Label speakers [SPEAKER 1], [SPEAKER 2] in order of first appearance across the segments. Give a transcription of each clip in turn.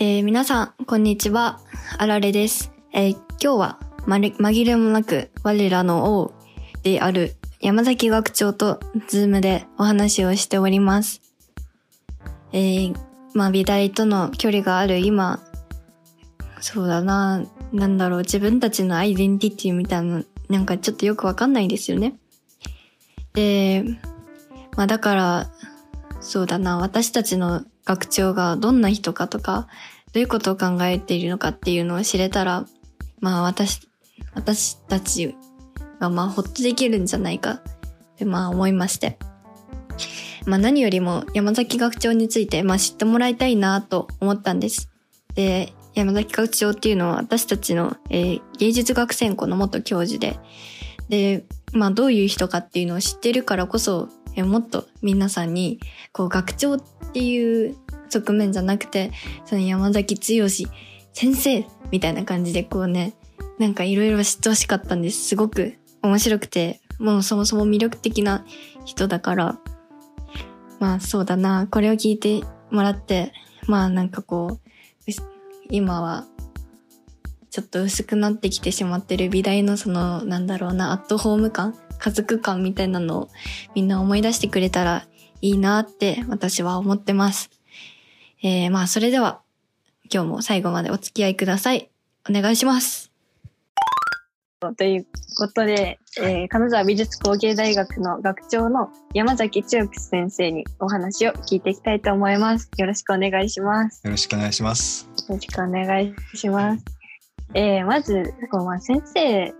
[SPEAKER 1] えー皆さん、こんにちは。あられです。えー今日は、ま紛れもなく、我らの王である山崎学長と Zoom でお話をしております。えーまあ、美大との距離がある今、そうだな、なんだろう、自分たちのアイデンティティみたいな、なんかちょっとよくわかんないんですよね。で、まあだから、そうだな、私たちの学長がどんな人かとか、どういうことを考えているのかっていうのを知れたら、まあ私、私たちがまあほっとできるんじゃないかってまあ思いまして。まあ何よりも山崎学長についてまあ知ってもらいたいなと思ったんです。で、山崎学長っていうのは私たちの、えー芸術学専攻の元教授で、で、まあどういう人かっていうのを知ってるからこそ、えーもっと皆さんに、こう学長っていう側面じゃなくて、その山崎剛先生みたいな感じでこうね、なんかいろいろ知ってほしかったんです。すごく面白くて、もうそもそも魅力的な人だから、まあそうだな、これを聞いてもらって、まあなんかこう、今はちょっと薄くなってきてしまってる美大のその、なんだろうな、アットホーム感、家族感みたいなのをみんな思い出してくれたらいいなって私は思ってます。えー、まあそれでは今日も最後までお付き合いください。お願いします。
[SPEAKER 2] ということで、えー金沢美術工芸大学の学長の山崎千代先生にお話を聞いていきたいと思います。よろしくお願いします。
[SPEAKER 3] よろしくお願いします。
[SPEAKER 2] よろしくお願いします。えーまず、こうまあ、先生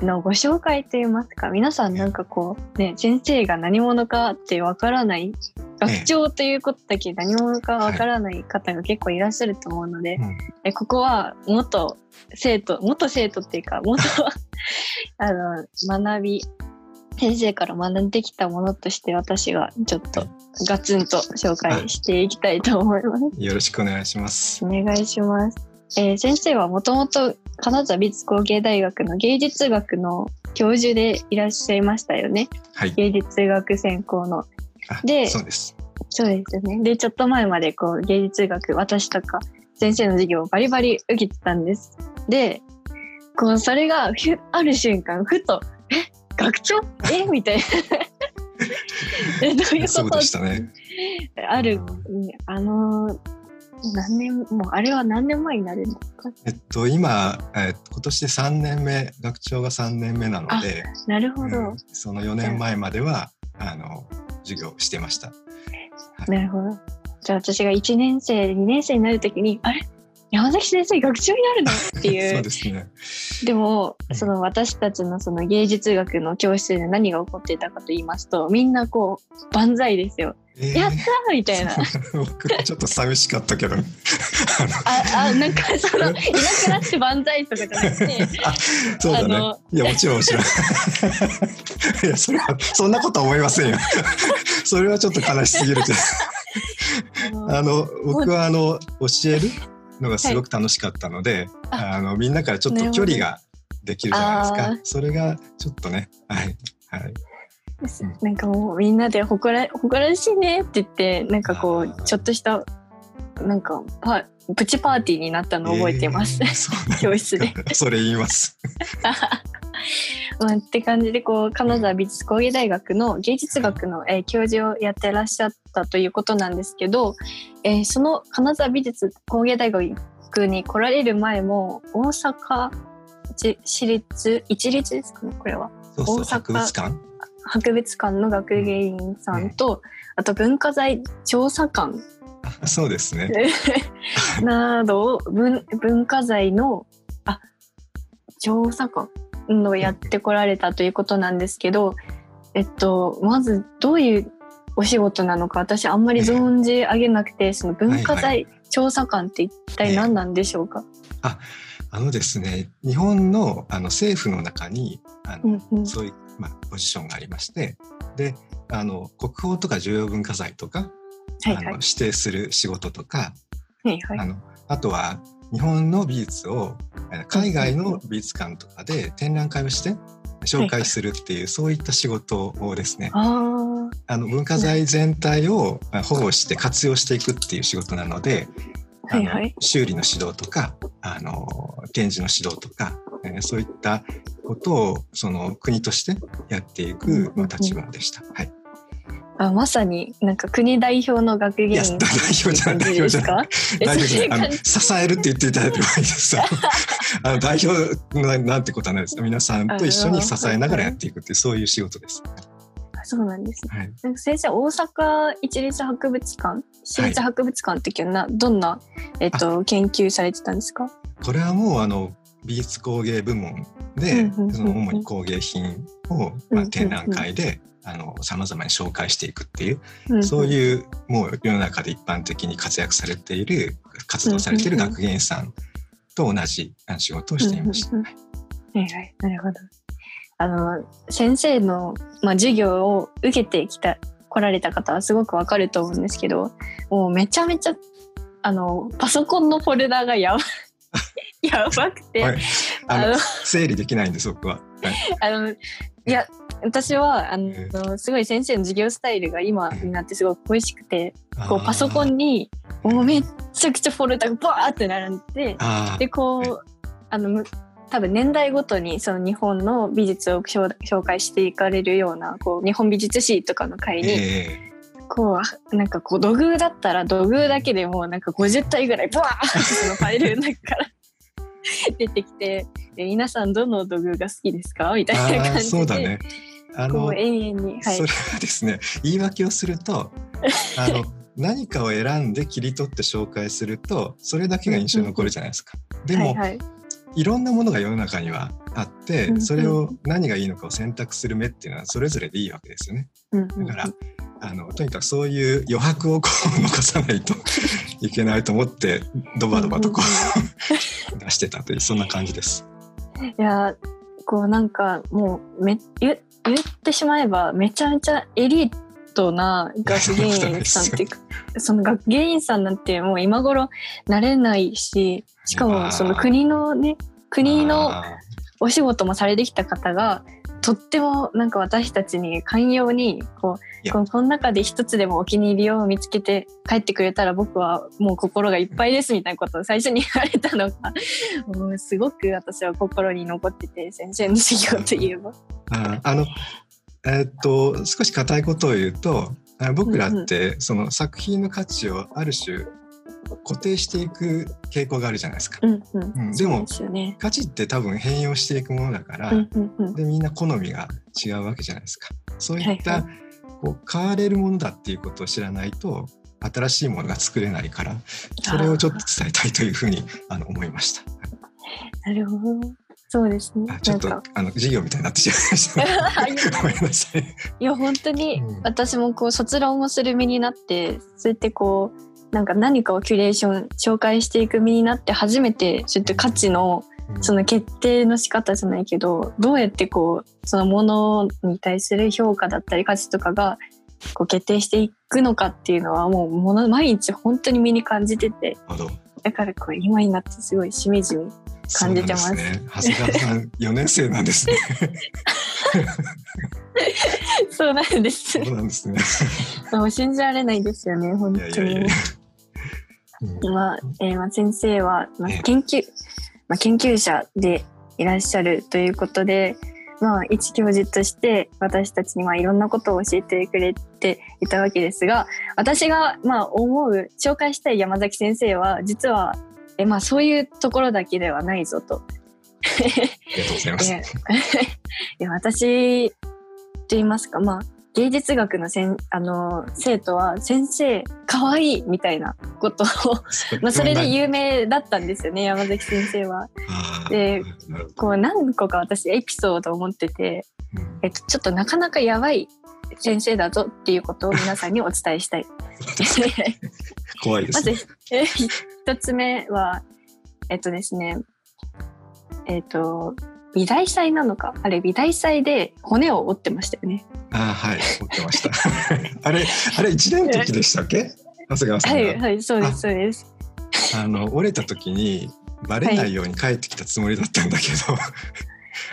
[SPEAKER 2] のご紹介といいますか、皆さんなんかこう、ね、先生が何者かってわからない、学長ということだけ何者かわからない方が結構いらっしゃると思うので、
[SPEAKER 3] うん
[SPEAKER 2] えここは元生徒、元生徒っていうか、元 あの学び、先生から学んできたものとして私がちょっとガツンと紹介していきたいと思います。
[SPEAKER 3] よろしくお願いします。
[SPEAKER 2] お願いします。えー先生はもともと金沢美術工芸大学の芸術学の教授でいらっしゃいましたよね。
[SPEAKER 3] はい。
[SPEAKER 2] 芸術学専攻の。
[SPEAKER 3] あ
[SPEAKER 2] で
[SPEAKER 3] そうです。
[SPEAKER 2] そうですよね。で、ちょっと前までこう芸術学、私とか先生の授業をバリバリ受けてたんです。で、こう、それがふある瞬間、ふと、え、学長？え？みたいな。え、どういう
[SPEAKER 3] そう
[SPEAKER 2] こと
[SPEAKER 3] でしたね。
[SPEAKER 2] ある、あのー何年、もうあれは何年前になるんですか
[SPEAKER 3] えっと今、えー今年で3年目学長が3年目なので、
[SPEAKER 2] なるほど、
[SPEAKER 3] うんその4年前まではあ。の授業をしてました。
[SPEAKER 2] なるほど。じゃあ私が1年生、2年生になるときに、あれ？山崎先生学長になるの？ってい
[SPEAKER 3] そう
[SPEAKER 2] う。
[SPEAKER 3] ですね。
[SPEAKER 2] でも、
[SPEAKER 3] うん
[SPEAKER 2] その私たちのその芸術学の教室で何が起こっていたかと言いますと、みんなこう、万歳ですよ。
[SPEAKER 3] えー
[SPEAKER 2] やったーみたいな。
[SPEAKER 3] 僕はちょっと寂しかったけど。あの
[SPEAKER 2] あ、あ、なんかその、いなくなって万歳とかじゃなくて、
[SPEAKER 3] あそうだね。いやもちろんもちろん。いやそれはそんなことは思いませんよ。それはちょっと悲しすぎるけど。
[SPEAKER 2] あの
[SPEAKER 3] 僕はあの教える？のがすごく楽しかったので、
[SPEAKER 2] あ
[SPEAKER 3] あのみんなからちょっと距離ができるじゃないですか。それがちょっとね、はい。はい。
[SPEAKER 2] なんかもうみんなで誇ら誇らしいねって言ってなんかこうちょっとしたなんかパプチパーティーになったのを覚えてます。
[SPEAKER 3] えー
[SPEAKER 2] 教室で。
[SPEAKER 3] それ言います。
[SPEAKER 2] まあ、って感じでこう金沢美術工芸大学の芸術学の、えー教授をやってらっしゃったということなんですけど、えーその金沢美術工芸大学に来られる前も大阪じ私立一律ですかねこれは
[SPEAKER 3] そうそう
[SPEAKER 2] 大阪
[SPEAKER 3] 博物館？
[SPEAKER 2] 博物館の学芸員さんと、あと文化財調査官
[SPEAKER 3] あ そうですね。
[SPEAKER 2] などを文文化財のあ調査官のやってこられたということなんですけど、えっとまずどういうお仕事なのか私あんまり存じ上げなくてその文化
[SPEAKER 3] はいは
[SPEAKER 2] 財調査官って一体何なんでしょうか、
[SPEAKER 3] あのですね、日本のあの政府の中にあの、
[SPEAKER 2] うんうん。
[SPEAKER 3] そういうまあポジションがありまして、で、あの国宝とか重要文化財とか、
[SPEAKER 2] はいはい
[SPEAKER 3] あの指定する仕事とか、
[SPEAKER 2] はいはい。
[SPEAKER 3] あのあとは日本の美術をえー海外の美術館とかで展覧会をして紹介するっていう、そういった仕事をですね
[SPEAKER 2] あ
[SPEAKER 3] の文化財全体をまあ保護して活用していくっていう仕事なので
[SPEAKER 2] はいはい。
[SPEAKER 3] 修理の指導とかあの展示の指導とか、えーそういったことをその国としてやっていく、立場でした。はい、
[SPEAKER 2] あまさになんか国代表の学芸員
[SPEAKER 3] 代表じゃない代表じゃない。
[SPEAKER 2] え
[SPEAKER 3] 大丈夫ですあの
[SPEAKER 2] そうい
[SPEAKER 3] 支えるって言っていただいてもいいです。あの代表のなんてことはないです。皆さんと一緒に支えながらやっていくっていうそういう仕事です。
[SPEAKER 2] あそうなんですね。
[SPEAKER 3] はい。
[SPEAKER 2] なんか先生大阪一律博物館？私立博物館っていうのはどんな、えっと研究されてたんですか？
[SPEAKER 3] これはもうあの美術工芸部門で、その主に工芸品を、まあ、展覧会でさまざまに紹介していくっていう、そう
[SPEAKER 2] う
[SPEAKER 3] いうもう世の中で一般的に活躍されている活動されている学芸員さんと同じ仕事をしていました。
[SPEAKER 2] なるほど。あの先生の、まあ、授業を受けてきた来られた方はすごくわかると思うんですけどもうめちゃめちゃあのパソコンのフォルダがやば やばくて、
[SPEAKER 3] はい、あの
[SPEAKER 2] あの。
[SPEAKER 3] 整理できないんです僕は。はい。
[SPEAKER 2] あのいや私はあのすごい先生の授業スタイルが今になってすごく恋しくてこうパソコンにもうめっちゃくちゃフォルダがバーって並んででこうあのむ多分年代ごとにその日本の美術を紹紹介していかれるようなこう日本美術史とかの会に、
[SPEAKER 3] え
[SPEAKER 2] こうなんかこう土偶だったら土偶だけでもうなんか50体ぐらいバーってそのファイルの中から 出てきてで皆さんどの土偶が好きですか？みたいな感じで、
[SPEAKER 3] そうだね。あの
[SPEAKER 2] 永遠に、はい
[SPEAKER 3] それはですね言い訳をすると あの何かを選んで切り取って紹介するとそれだけが印象に残るじゃないですか。でも、
[SPEAKER 2] はいはい
[SPEAKER 3] いろんなものが世の中にはあって、
[SPEAKER 2] うんうん
[SPEAKER 3] それを何がいいのかを選択する目っていうのはそれぞれでいいわけですよね。
[SPEAKER 2] うんうんうん
[SPEAKER 3] だから、あのとにかくそういう余白をこう残さないと いけないと思ってドバドバとこう 出してたというそんな感じです。
[SPEAKER 2] いやこうなんかもうめ言言ってしまえばめちゃめちゃエリートな学芸員さんっていうかその学芸員さんなんてもう今頃なれないししかもその国のね国のお仕事もされてきた方がとってもなんか私たちに寛容にこ
[SPEAKER 3] うや
[SPEAKER 2] この中で一つでもお気に入りを見つけて帰ってくれたら僕はもう心がいっぱいですみたいなことを 最初に言われたのが もうすごく私は心に残ってて先生の授業といえば。
[SPEAKER 3] ーあーあのえーっと少し硬いことを言うとあ僕らってその作品の価値をある種固定していく傾向があるじゃないですか。
[SPEAKER 2] うんうん
[SPEAKER 3] うんでも
[SPEAKER 2] でね。
[SPEAKER 3] 価値って多分変容していくものだから、
[SPEAKER 2] うんうんうん
[SPEAKER 3] でみんな好みが違うわけじゃないですか。そういった、
[SPEAKER 2] はいは
[SPEAKER 3] こう変われるものだっていうことを知らないと新しいものが作れないからそれをちょっと伝えたいというふうにあの思いました。
[SPEAKER 2] なるほど。そうですね。
[SPEAKER 3] あちょっとあの授業みたいになってしまいました。ごめんなさい。
[SPEAKER 2] いや本当に
[SPEAKER 3] うん
[SPEAKER 2] 私もこう卒論をする身になってそうやってこうなんか何かをキュレーション紹介していく身になって初めてそうやって価値のその決定の仕方じゃないけどどうやってこうそのものに対する評価だったり価値とかがこう決定していくのかっていうのはもうもの毎日本当に身に感じててだからこう今になってすごいしみじみ感じてます
[SPEAKER 3] すね。長谷川さん4年生なんですね。
[SPEAKER 2] そうなんです
[SPEAKER 3] そうなんですね。
[SPEAKER 2] もう信じられないですよね本
[SPEAKER 3] いやい
[SPEAKER 2] 当に
[SPEAKER 3] やいやいや。うん
[SPEAKER 2] まあえーまあ、先生は、まあ
[SPEAKER 3] ええ、
[SPEAKER 2] 研究、まあ、研究者でいらっしゃるということで、まあ、一教授として私たちにまあいろんなことを教えてくれていたわけですが私がまあ思う紹介したい山崎先生は実はえ、まあ、そういうところだけではないぞと。
[SPEAKER 3] ありがとうございます。
[SPEAKER 2] でいや私と言いますか、まあ、芸術学のせんあの生徒は先生かわいいみたいなことをまあそれで有名だったんですよね山崎先生は。でこう何個か私エピソードを持ってて、
[SPEAKER 3] うん
[SPEAKER 2] えっと、ちょっとなかなかやばい先生だぞっていうことを皆さんにお伝えしたい。
[SPEAKER 3] 怖いで
[SPEAKER 2] ますず
[SPEAKER 3] ね。
[SPEAKER 2] え一つ目はえっとですねえっと美大祭なのか？あれ美大祭で骨を折ってましたよね。
[SPEAKER 3] あーはい、持ってました。あれ、あれ一年の時でしたっけ？長谷川さんが。
[SPEAKER 2] はいはいそうですそうです。
[SPEAKER 3] あの折れた時にバレないように帰ってきたつもりだったんだけど、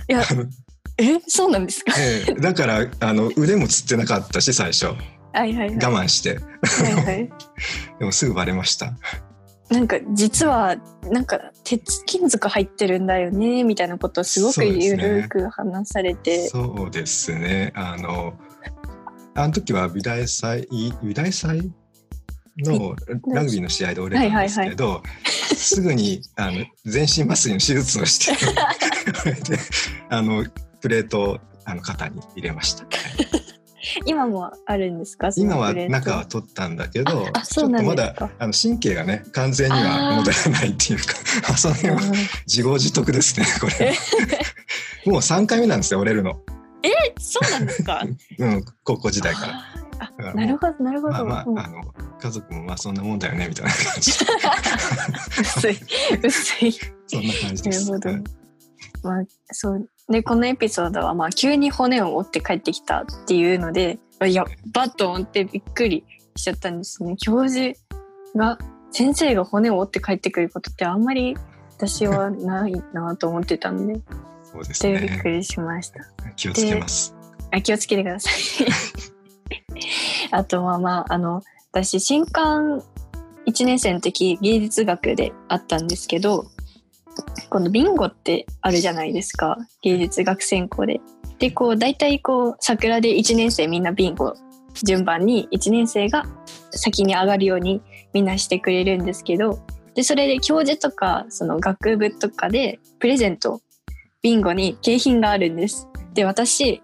[SPEAKER 2] いや
[SPEAKER 3] あの
[SPEAKER 2] えそうなんですか？
[SPEAKER 3] ええだからあの腕もつってなかったし最初
[SPEAKER 2] はいはいはい。
[SPEAKER 3] 我慢して
[SPEAKER 2] はいはい。
[SPEAKER 3] でもすぐバレました
[SPEAKER 2] なんか実はなんか鉄金属入ってるんだよねみたいなことをすごくゆるく話されて。
[SPEAKER 3] そうですね。あのあの時は美大祭美大祭のラグビーの試合で折れたんですけど、はいはいはい、すぐにあの全身麻酔の手術をして であのプレートをあの肩に入れました。
[SPEAKER 2] 今もあるんですか？
[SPEAKER 3] 今は中は取ったんだけどちょっとまだあの神経がね完全には戻らないっていうか その辺は自業自得ですねこれ。もう3回目なんですよ折れるの。
[SPEAKER 2] え？そうなんですか？
[SPEAKER 3] うん高校時代から。
[SPEAKER 2] あなるほどなるほど。
[SPEAKER 3] まあまあ、あの家族もまあそんなもんだよねみたいな感じ。
[SPEAKER 2] 薄い薄い。
[SPEAKER 3] そんな感じです。
[SPEAKER 2] なるほど、まあそうでこのエピソードはまあ急に骨を折って帰ってきたっていうのでいやバッと折ってびっくりしちゃったんですね。教授が先生が骨を折って帰ってくることってあんまり私はないなと思ってたんで
[SPEAKER 3] そうですね。
[SPEAKER 2] びっくりしました。
[SPEAKER 3] 気をつけます。
[SPEAKER 2] あ気をつけてください。あとはまああの私新刊1年生の時芸術学であったんですけどこのビンゴってあるじゃないですか。芸術学専攻で。でこう大体こう桜で1年生みんなビンゴ。順番に1年生が先に上がるようにみんなしてくれるんですけど。でそれで教授とかその学部とかでプレゼント。ビンゴに景品があるんです。で私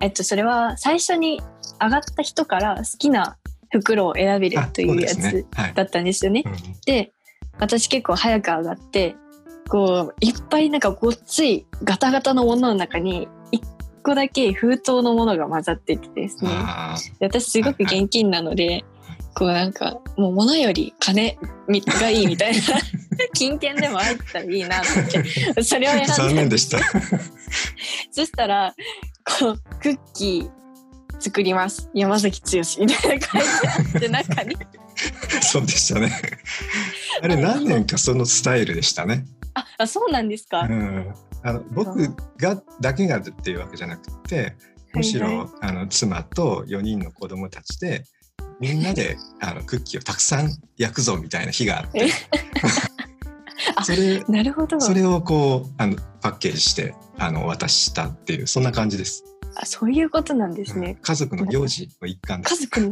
[SPEAKER 2] えっとそれは最初に上がった人から好きな袋を選べるというやつだったんですよね。で、ねはい私結構早く上がってこういっぱいなんかごっついガタガタのものの中に一個だけ封筒のものが混ざっててですね。で私すごく現金なのでこうなんかもう物より金がいいみたいな 金券でも入ったらいいなと思ってそれを選んで
[SPEAKER 3] 残念でした。
[SPEAKER 2] そしたらこうクッキー作ります。山崎剛みたいな感じで中に。
[SPEAKER 3] そうでしたね。あれ何年かそのスタイルでしたね。
[SPEAKER 2] あ、あそうなんですか？う
[SPEAKER 3] ん、あの僕がだけがっていうわけじゃなくて、むしろ、はいはい、あの妻と4人の子供たちでみんなで あのクッキーをたくさん焼くぞみたいな日があって。
[SPEAKER 2] それなるほど
[SPEAKER 3] それをこうあのパッケージしてあの渡したっていうそんな感じです。
[SPEAKER 2] あそういうことなんですね。
[SPEAKER 3] うん、家族の行事の一環です。
[SPEAKER 2] 家族の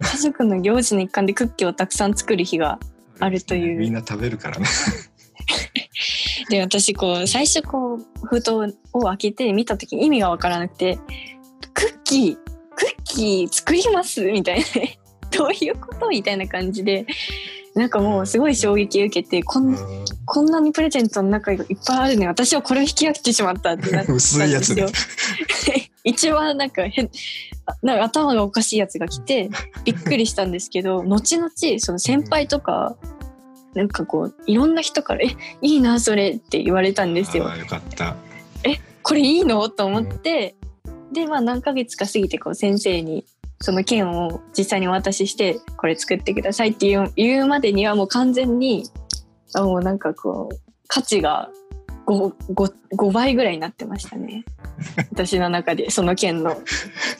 [SPEAKER 2] 家族の行事の一環でクッキーをたくさん作る日があるという。
[SPEAKER 3] みんな食べるからね。
[SPEAKER 2] で私こう最初こう封筒を開けて見た時意味が分からなくて「クッキークッキー作ります?」みたいな どういうことみたいな感じでなんかもうすごい衝撃を受けてこんこんなにプレゼントの中がいっぱいあるのに私はこれを引き分けてしまったってなっ 一番なんか変なんか頭がおかしいやつが来て びっくりしたんですけど後々その先輩とかなんかこういろんな人から「えいいなそれ」って言われたんですよ。
[SPEAKER 3] よかった
[SPEAKER 2] えこれいいの？と思って、うん、でまあ何ヶ月か過ぎてこう先生にその券を実際にお渡ししてこれ作ってくださいっていう言うまでにはもう完全にもうなんかこう価値が 5, 5, 5倍ぐらいになってましたね 私の中でその件の。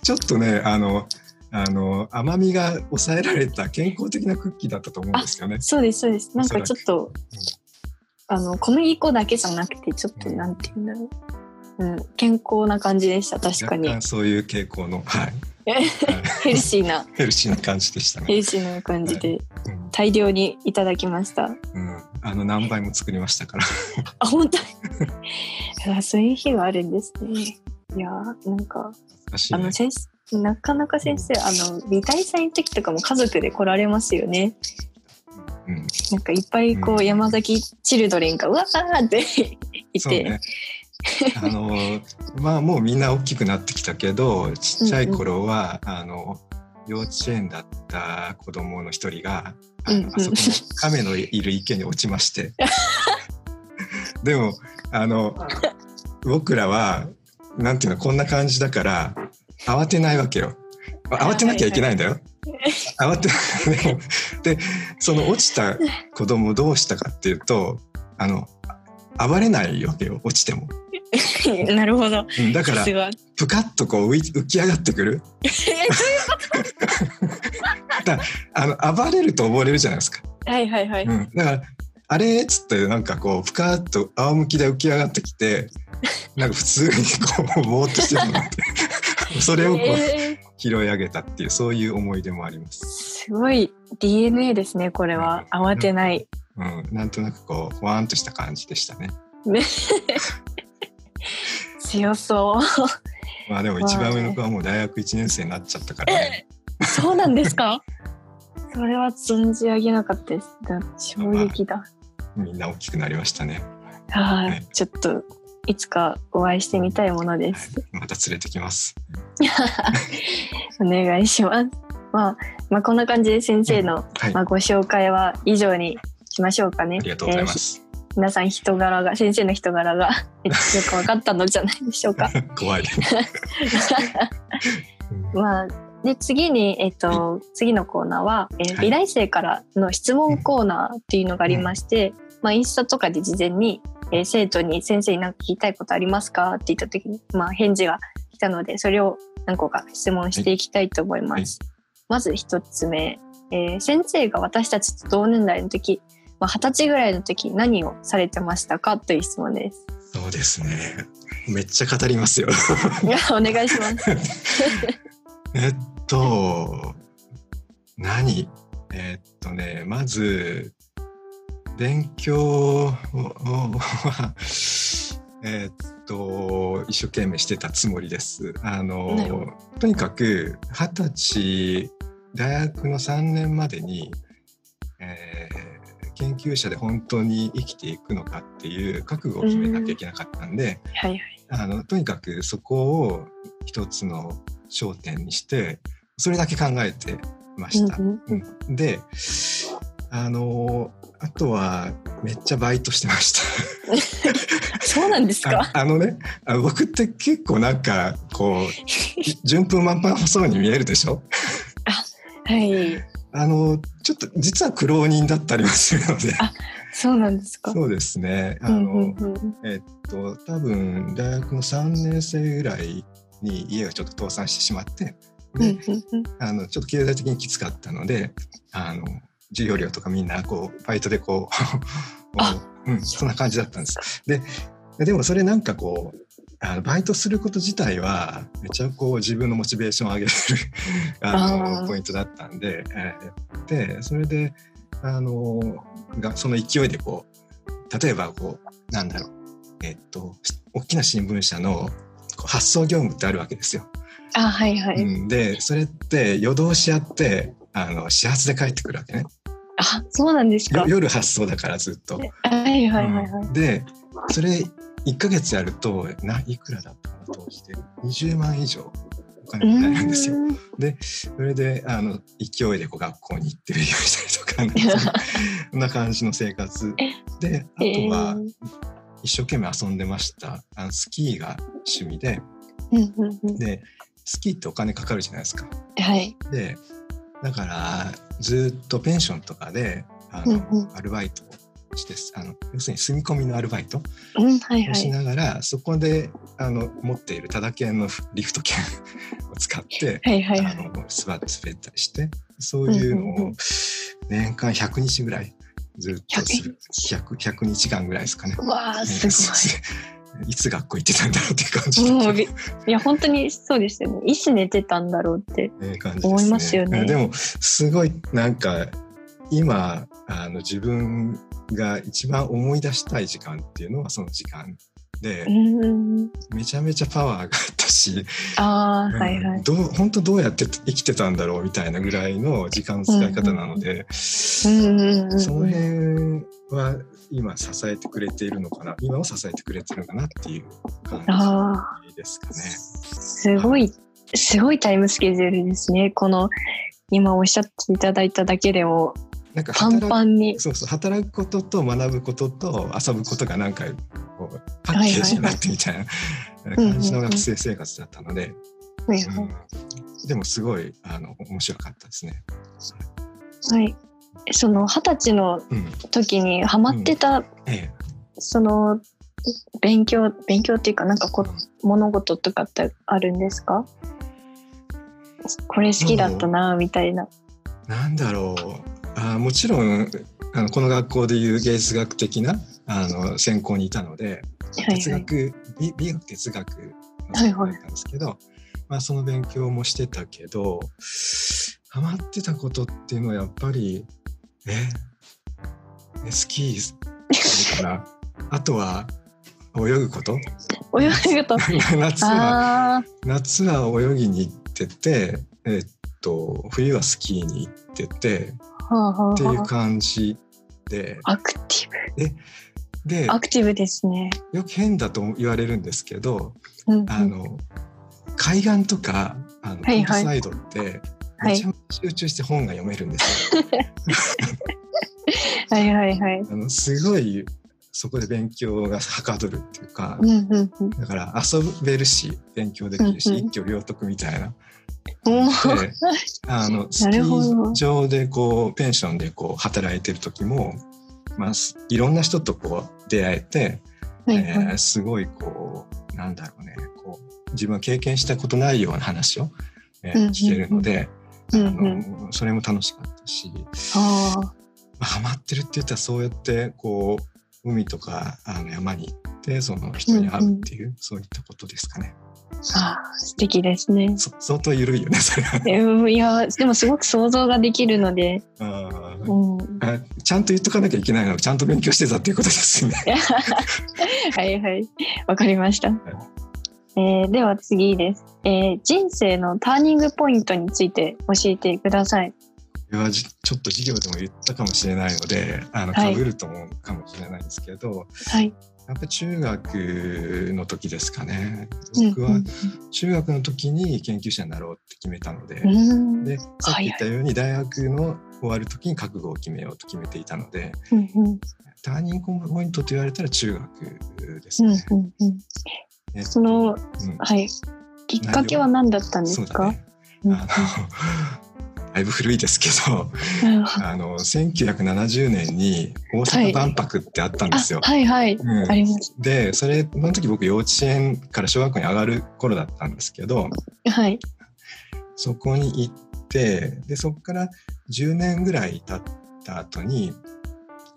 [SPEAKER 3] ちょっとねあのあの甘みが抑えられた健康的なクッキーだったと思うんですよね。
[SPEAKER 2] そうですそうです。なんかちょっと、うん、あの小麦粉だけじゃなくてちょっと、うん、なんて言うんだろう、うん、健康な感じでした確かに。
[SPEAKER 3] そういう傾向のはい。
[SPEAKER 2] ヘルシーな
[SPEAKER 3] ヘルシーな感じでしたね。
[SPEAKER 2] ヘルシーな感じで、大量にいただきました。
[SPEAKER 3] うん、あの何倍も作りましたから。
[SPEAKER 2] あ本当に？そういう日があるんですね。いやなんか、ね、あの先生なかなか先生、あの美大祭の時とかも家族で来られますよね。うん、なんかいっぱいこう、うん、山崎チルドレンがうわーっていて、ね、
[SPEAKER 3] あのまあもうみんな大きくなってきたけどちっちゃい頃は、うんうん、あの幼稚園だった子供の一人がうんうん、あそこの亀のいる池に落ちまして。でもあの僕らはなんていうのこんな感じだから慌てないわけよ。慌てなきゃいけないんだよ。慌てでその落ちた子供どうしたかっていうとあの暴れないわけよ落ちても。
[SPEAKER 2] なるほど。
[SPEAKER 3] だからぷかっとこう浮き上がってくる？だあの暴れると溺れるじゃないですか。
[SPEAKER 2] はいはいはい。
[SPEAKER 3] うん、だからあれ？っつってなんかこうぷかーっと仰向きで浮き上がってきてなんか普通にこうぼーっとしてるのって それをこう
[SPEAKER 2] えー
[SPEAKER 3] 拾い上げたっていうそういう思い出もあります。
[SPEAKER 2] すごい DNA ですね、これは。慌てない。
[SPEAKER 3] うん、なんとなくこうふわーんとした感じでしたね。
[SPEAKER 2] ね。強そ
[SPEAKER 3] まあでも一番上の子はもう大学1年生になっちゃったから、ね、
[SPEAKER 2] う。そうなんですか？それは存じ上げなかったです。だ衝撃だ。
[SPEAKER 3] みんな大きくなりましたね。
[SPEAKER 2] はい、ちょっといつかお会いしてみたいものです。
[SPEAKER 3] また連れてきます。
[SPEAKER 2] お願いします。まあ、まあこんな感じで先生の、
[SPEAKER 3] はい、
[SPEAKER 2] まあ、ご紹介は以上にしましょうかね。
[SPEAKER 3] ありがとうございます。
[SPEAKER 2] えー皆さん人柄が先生の人柄が よく分かったのじゃないでしょうか。
[SPEAKER 3] 怖い。
[SPEAKER 2] まあで次に、えっと次のコーナーは、えー
[SPEAKER 3] はい
[SPEAKER 2] 美大生からの質問コーナーっていうのがありまして、まあ、インスタとかで事前に、えー生徒に「先生に何か聞きたいことありますか?」って言った時に、まあ、返事が来たのでそれを何個か質問していきたいと思います。まず一つ目、えー先生が私たちと同年代の時まあ二十歳ぐらいの時何をされてましたかという質問です。
[SPEAKER 3] そうですね。めっちゃ語りますよ。
[SPEAKER 2] いやお願いします。
[SPEAKER 3] えっと、何？えっとね、まず、勉強は、えっと、一生懸命してたつもりです。あの、とにかく、二十歳、大学の3年までに、えー研究者で本当に生きていくのかっていう覚悟を決めなきゃいけなかったんで、
[SPEAKER 2] はいはい。
[SPEAKER 3] あのとにかくそこを一つの焦点にしてそれだけ考えてました。
[SPEAKER 2] うんうん
[SPEAKER 3] うんであのあとはめっちゃバイトしてまし
[SPEAKER 2] そうなんです
[SPEAKER 3] た。
[SPEAKER 2] か？
[SPEAKER 3] ああのねあの僕って結構なんかこう 順風満帆そうに見えるでしょ？
[SPEAKER 2] はい。
[SPEAKER 3] あのちょっと実は苦労人だったりもするので
[SPEAKER 2] あそうなんですか。
[SPEAKER 3] そうですねあの、
[SPEAKER 2] うんうんうん
[SPEAKER 3] えっと多分大学の3年生ぐらいに家がちょっと倒産してしまってで、
[SPEAKER 2] うんうんうん
[SPEAKER 3] あのちょっと経済的にきつかったのであの授業料とかみんなこうバイトでこう
[SPEAKER 2] あ
[SPEAKER 3] うん、そんな感じだったんです。ででもそれなんかこうあのバイトすること自体はめちゃこう自分のモチベーションを上げる あのポイントだったんで、えーでそれであのがその勢いでこう例えばこうなんだろうえっと大きな新聞社の発送業務ってあるわけですよ。
[SPEAKER 2] あはいはい。
[SPEAKER 3] うん、でそれって夜通しやってあの始発で帰ってくるわけね
[SPEAKER 2] あそうなんですか
[SPEAKER 3] よ。夜発送だからずっと。
[SPEAKER 2] はいはいはいはい。
[SPEAKER 3] うんでそれ1ヶ月やるとないくらだったかな当時で20万以上お金になるんですよ。
[SPEAKER 2] うー。ん
[SPEAKER 3] でそれであの勢いでこう学校に行って勉強したりとか そんな感じの生活。であとは一生懸命遊んでました。あのスキーが趣味で。でスキーってお金かかるじゃないですか。
[SPEAKER 2] はい。
[SPEAKER 3] でだからずっとペンションとかであの、アルバイトをしてあの要するに住み込みのアルバイト
[SPEAKER 2] うんはいは
[SPEAKER 3] をし
[SPEAKER 2] い。
[SPEAKER 3] ながら、そこであの持っているタダ券のリフト券 を使って、
[SPEAKER 2] はいはいは
[SPEAKER 3] あ
[SPEAKER 2] い。
[SPEAKER 3] の座って滑ったりしてそういうのを年間100日ぐらいずっとする 100, 100日間ぐらいですかね。
[SPEAKER 2] わあす
[SPEAKER 3] いつ学校行ってたんだろうっていう感じ
[SPEAKER 2] ごい。もういや本当にそうですよね。いつ寝てたんだろうって。思いますよね
[SPEAKER 3] でもすごいなんか今あの自分が一番思い出したい時間っていうのはその時間で
[SPEAKER 2] う、ん。
[SPEAKER 3] めちゃめちゃパワーがあったし、
[SPEAKER 2] ああはいはい。
[SPEAKER 3] どう本当どうやって生きてたんだろうみたいなぐらいの時間の使い方なので。その辺は今支えてくれているのかな今を支えてくれてるのかなっていう感
[SPEAKER 2] あ
[SPEAKER 3] じですかね。
[SPEAKER 2] すごいすごいタイムスケジュールですね。この今おっしゃっていただいただけでも
[SPEAKER 3] なんか
[SPEAKER 2] パンパンに。
[SPEAKER 3] そうそう働くことと学ぶことと遊ぶことがなんかこうパッケージになってみたいな感じの学生生活だったので、
[SPEAKER 2] はい
[SPEAKER 3] うん。でもすごいあの面白かったですね。
[SPEAKER 2] はい。その二十歳の
[SPEAKER 3] うん、
[SPEAKER 2] 時にハマってた、
[SPEAKER 3] え
[SPEAKER 2] その勉強勉強っていうかなんか
[SPEAKER 3] え
[SPEAKER 2] こ物事とかってあるんですか？これ好きだったなみたいな。
[SPEAKER 3] なんだろうあもちろんあのこの学校でいう芸術学的なあの専攻にいたので、
[SPEAKER 2] はい
[SPEAKER 3] 哲学美美学哲学だったんですけど、まあ、その勉強もしてたけどハマってたことっていうのはやっぱりええスキーから あとは泳ぐこと？
[SPEAKER 2] 泳ぐと？
[SPEAKER 3] 夏は夏は泳ぎに行ってて、えっと冬はスキーに行っててっていう
[SPEAKER 2] は
[SPEAKER 3] 感じで
[SPEAKER 2] あ。アクティ
[SPEAKER 3] で
[SPEAKER 2] ブ。アクティブですね。
[SPEAKER 3] よく変だと言われるんですけど
[SPEAKER 2] うんうん
[SPEAKER 3] あの海岸とかあの
[SPEAKER 2] はいは
[SPEAKER 3] サイドって
[SPEAKER 2] はい
[SPEAKER 3] めちゃめちゃ集中して本が読めるんですよ。
[SPEAKER 2] はいはいはい。
[SPEAKER 3] あのすごいそこで勉強がはかどるっていうか
[SPEAKER 2] うんうんうん。
[SPEAKER 3] だから遊べるし勉強できるし、
[SPEAKER 2] うんうん
[SPEAKER 3] 一挙両得みたいな。であの スキー場でこうペンションでこう働いてる時も、まあ、すいろんな人とこう出会えて、
[SPEAKER 2] はい
[SPEAKER 3] え
[SPEAKER 2] はい
[SPEAKER 3] ーすごいこうなんだろうねこう自分が経験したことないような話を、えー
[SPEAKER 2] うんうんうん
[SPEAKER 3] 聞けるので、
[SPEAKER 2] うん
[SPEAKER 3] あ
[SPEAKER 2] うん。
[SPEAKER 3] のそれも楽しかったし、
[SPEAKER 2] ああ。
[SPEAKER 3] まあ、ハマってるって言ったらそうやってこう海とかあの山に行ってその人に会うっていう、そういったことですかね。
[SPEAKER 2] ああ、素敵ですね。
[SPEAKER 3] そ相当緩いよねそれは。
[SPEAKER 2] いや、でもすごく想像ができるので、
[SPEAKER 3] あー
[SPEAKER 2] うん。
[SPEAKER 3] あちゃんと言っとかなきゃいけないのはちゃんと勉強してたっていうことですね。
[SPEAKER 2] はいはい。わかりました。えーでは次です、えー人生のターニングポイントについて教えてください。
[SPEAKER 3] これはじちょっと授業でも言ったかもしれないのであの
[SPEAKER 2] はい
[SPEAKER 3] 被ると思うかもしれないんですけど、
[SPEAKER 2] はい。
[SPEAKER 3] やっぱり中学の時ですかね。
[SPEAKER 2] うん
[SPEAKER 3] 僕は中学の時に研究者になろうって決めたので,、
[SPEAKER 2] うん。うん
[SPEAKER 3] でさっき言ったように大学の終わる時に覚悟を決めようと決めていたので
[SPEAKER 2] うんうん。
[SPEAKER 3] ターニングポイントと言われたら中学です
[SPEAKER 2] うん
[SPEAKER 3] ね。
[SPEAKER 2] うんうん。
[SPEAKER 3] えっと
[SPEAKER 2] その
[SPEAKER 3] うん。
[SPEAKER 2] はい。きっかけは何だったんですか？
[SPEAKER 3] ね。
[SPEAKER 2] うん。
[SPEAKER 3] あのだいぶ古いですけど、
[SPEAKER 2] うん
[SPEAKER 3] あの1970年に大阪万博ってあったんですよ。
[SPEAKER 2] あはいはい。
[SPEAKER 3] うん
[SPEAKER 2] あります。
[SPEAKER 3] でそれその時僕幼稚園から小学校に上がる頃だったんですけど
[SPEAKER 2] はい。
[SPEAKER 3] そこに行ってでそこから10年ぐらい経った後に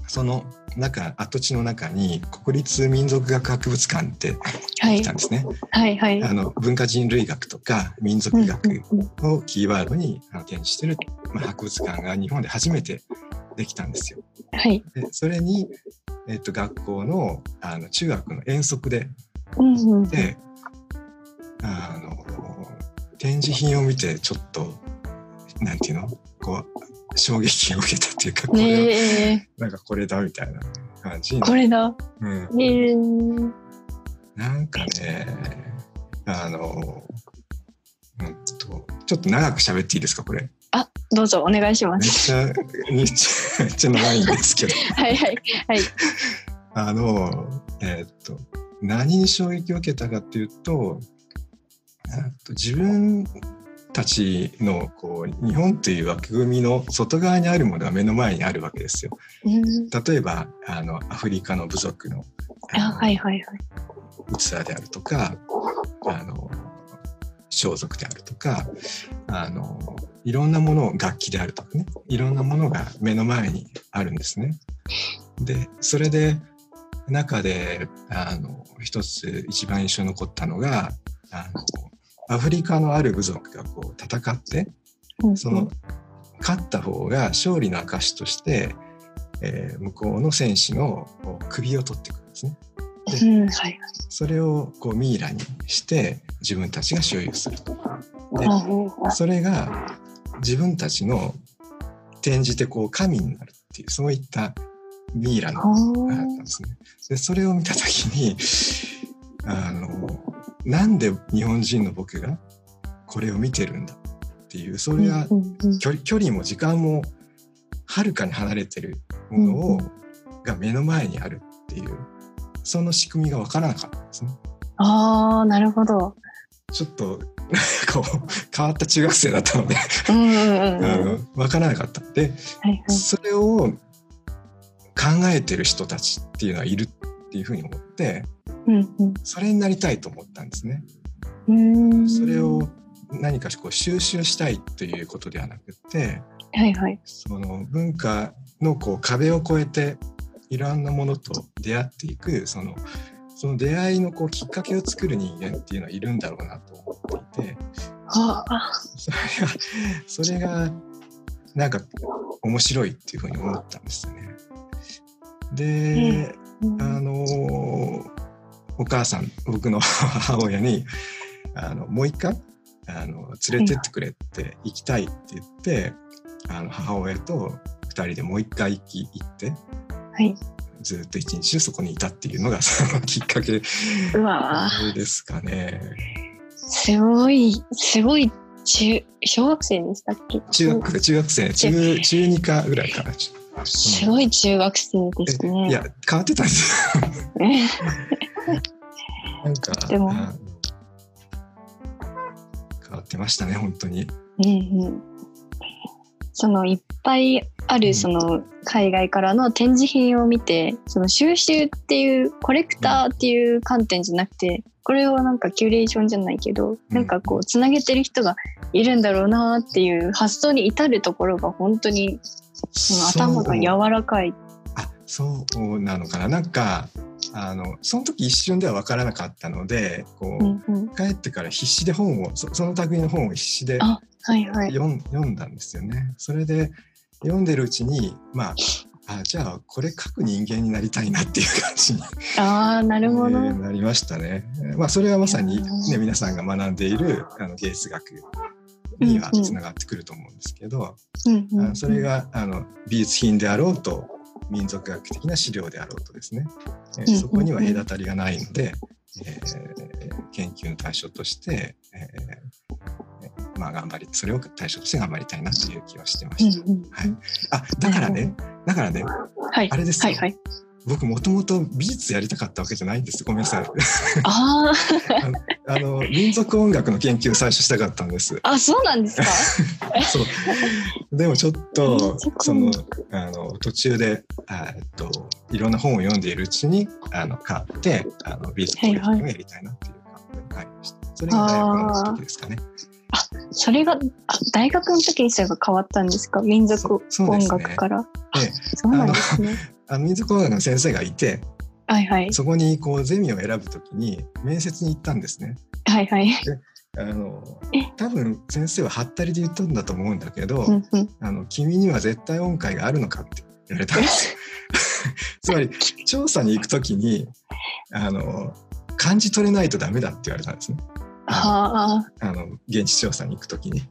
[SPEAKER 3] その中跡地の中に国立民族学博物館って
[SPEAKER 2] はい
[SPEAKER 3] 来たんですね。
[SPEAKER 2] はいはい。
[SPEAKER 3] あの文化人類学とか民族学をキーワードに展示してる、まあ、博物館が日本で初めてできたんですよ。
[SPEAKER 2] はい。
[SPEAKER 3] でそれに、えっと、学校のあの中学の遠足で
[SPEAKER 2] うんうんうん
[SPEAKER 3] であの展示品を見てちょっとなんていうの？こう衝撃を受けたっていうかこれ
[SPEAKER 2] え
[SPEAKER 3] なんかこれだみたいな感じに
[SPEAKER 2] これだ。
[SPEAKER 3] うん、
[SPEAKER 2] えー
[SPEAKER 3] なんかねあのうんとちょっと長く喋っていいですかこれ？
[SPEAKER 2] あどうぞお願いします。
[SPEAKER 3] めっちゃめっちゃめっちゃ長いんですけど
[SPEAKER 2] はい はいはい。
[SPEAKER 3] あのえーっと何に衝撃を受けたかっていうとあと自分たちのこう日本という枠組みの外側にあるものが目の前にあるわけですよ。
[SPEAKER 2] うん
[SPEAKER 3] 例えばあのアフリカの部族の
[SPEAKER 2] あはいはいはい。
[SPEAKER 3] 器であるとかあの装束であるとかあのいろんなもの楽器であるとかねいろんなものが目の前にあるんですね。でそれで中であの一つ一番印象に残ったのがあのアフリカのある部族がこう戦って
[SPEAKER 2] うん
[SPEAKER 3] その勝った方が勝利の証として、えー向こうの戦士の首を取ってくるんですね。
[SPEAKER 2] うんはい。
[SPEAKER 3] それをこうミイラにして自分たちが所有すると。でそれが自分たちの転じてこう神になるっていうそういったミイラの
[SPEAKER 2] ほう
[SPEAKER 3] があったんですね。でそれを見た時にあのなんで日本人の僕がこれを見てるんだっていうそれは距離距離も時間もはるかに離れてるものを、
[SPEAKER 2] うん
[SPEAKER 3] が目の前にあるっていうその仕組みが分からなかったんですね。
[SPEAKER 2] ああなるほど。
[SPEAKER 3] ちょっと こう変わった中学生だったので分からなかった。で
[SPEAKER 2] はいはい。
[SPEAKER 3] それを考えてる人たちっていうのはいるっていうふうに思って
[SPEAKER 2] うんうん
[SPEAKER 3] それになりたいと思ったんですね。それを何かこう収集したいということではなくて
[SPEAKER 2] はいはい。
[SPEAKER 3] その文化のこう壁を越えていろんなものと出会っていくそのその出会いのこうきっかけを作る人間っていうのはいるんだろうなと思っていて
[SPEAKER 2] はあ。
[SPEAKER 3] それがそれがなんか面白いっていうふうに思ったんですよね。で、
[SPEAKER 2] うん
[SPEAKER 3] あのお母さん僕の 母親にあのもう一回あの連れてってくれって行きたいって言って、あの母親と2人でもう一回行き行って
[SPEAKER 2] はい。
[SPEAKER 3] ずっと一日中そこにいたっていうのがその きっかけ。ですかね。
[SPEAKER 2] すごい、すごい、中、小学生でしたっけ？
[SPEAKER 3] 中学中学生中中2かぐらいかな。
[SPEAKER 2] すごい中学生ですね。
[SPEAKER 3] いや変わってたんですよ。なんか
[SPEAKER 2] でも
[SPEAKER 3] あ変わってましたね本当に。
[SPEAKER 2] うんうん。そのいっぱいあ
[SPEAKER 3] うん
[SPEAKER 2] るその海外からの展示品を見て、その収集っていうコレクターっていう観点じゃなくて、これをなんかキュレーションじゃないけど、なんかこうつなげてる人がいるんだろうなっていう発想に至るところが本当にその頭が柔らかい。
[SPEAKER 3] あそうなのかななんかあのその時一瞬では分からなかったのでこう、
[SPEAKER 2] うんうん。
[SPEAKER 3] 帰ってから必死で本をそその類の本を必死で
[SPEAKER 2] あはいはい。
[SPEAKER 3] 読んだんですよね。それで読んでるうちにまああじゃあこれ書く人間になりたいなっていう感じに、
[SPEAKER 2] ああ、なるほど。
[SPEAKER 3] えーなりましたね。まあそれはまさに、
[SPEAKER 2] う
[SPEAKER 3] ね、
[SPEAKER 2] ん
[SPEAKER 3] 皆さんが学んでいるあの芸術学にはつながってくると思うんですけど、
[SPEAKER 2] うんうんうん
[SPEAKER 3] あそれがあの美術品であろうと民族学的な資料であろうとですね、えーそこには隔たりがないので、えー研究の対象として、えーえーまあ、頑張りそれを対象として頑張りたいなという気はしてました。はい、あだからねだからね
[SPEAKER 2] はい。
[SPEAKER 3] あれですよ
[SPEAKER 2] はいはい。
[SPEAKER 3] 僕もともと美術やりたかったわけじゃないんですごめんなさい
[SPEAKER 2] あ
[SPEAKER 3] あの民族音楽の研究を最初したかったんです。
[SPEAKER 2] あ、あ、そうなんですか？
[SPEAKER 3] そうでもちょっ
[SPEAKER 2] 民
[SPEAKER 3] と
[SPEAKER 2] 族
[SPEAKER 3] そのあの途中であえっといろんな本を読んでいるうちにあの買ってあの美術コレクションをやりたいなっていう感覚になりました。それが大学の時ですかね。
[SPEAKER 2] それが、あ、大学の時にそれが変わったんですか？民族音楽から。
[SPEAKER 3] ええ
[SPEAKER 2] そうなんですね。
[SPEAKER 3] あの民族音楽の先生がいて
[SPEAKER 2] はいはい。
[SPEAKER 3] そこにこうゼミを選ぶときに面接に行ったんですね。
[SPEAKER 2] はいはい。
[SPEAKER 3] あの
[SPEAKER 2] え？
[SPEAKER 3] 多分先生ははったりで言ったんだと思うんだけど。あの君には絶対音階があるのかって言われたんですよ。つまり調査に行くときにあの感じ取れないとダメだって言われたんですね。
[SPEAKER 2] はあ。
[SPEAKER 3] あの現地調査に行くときに。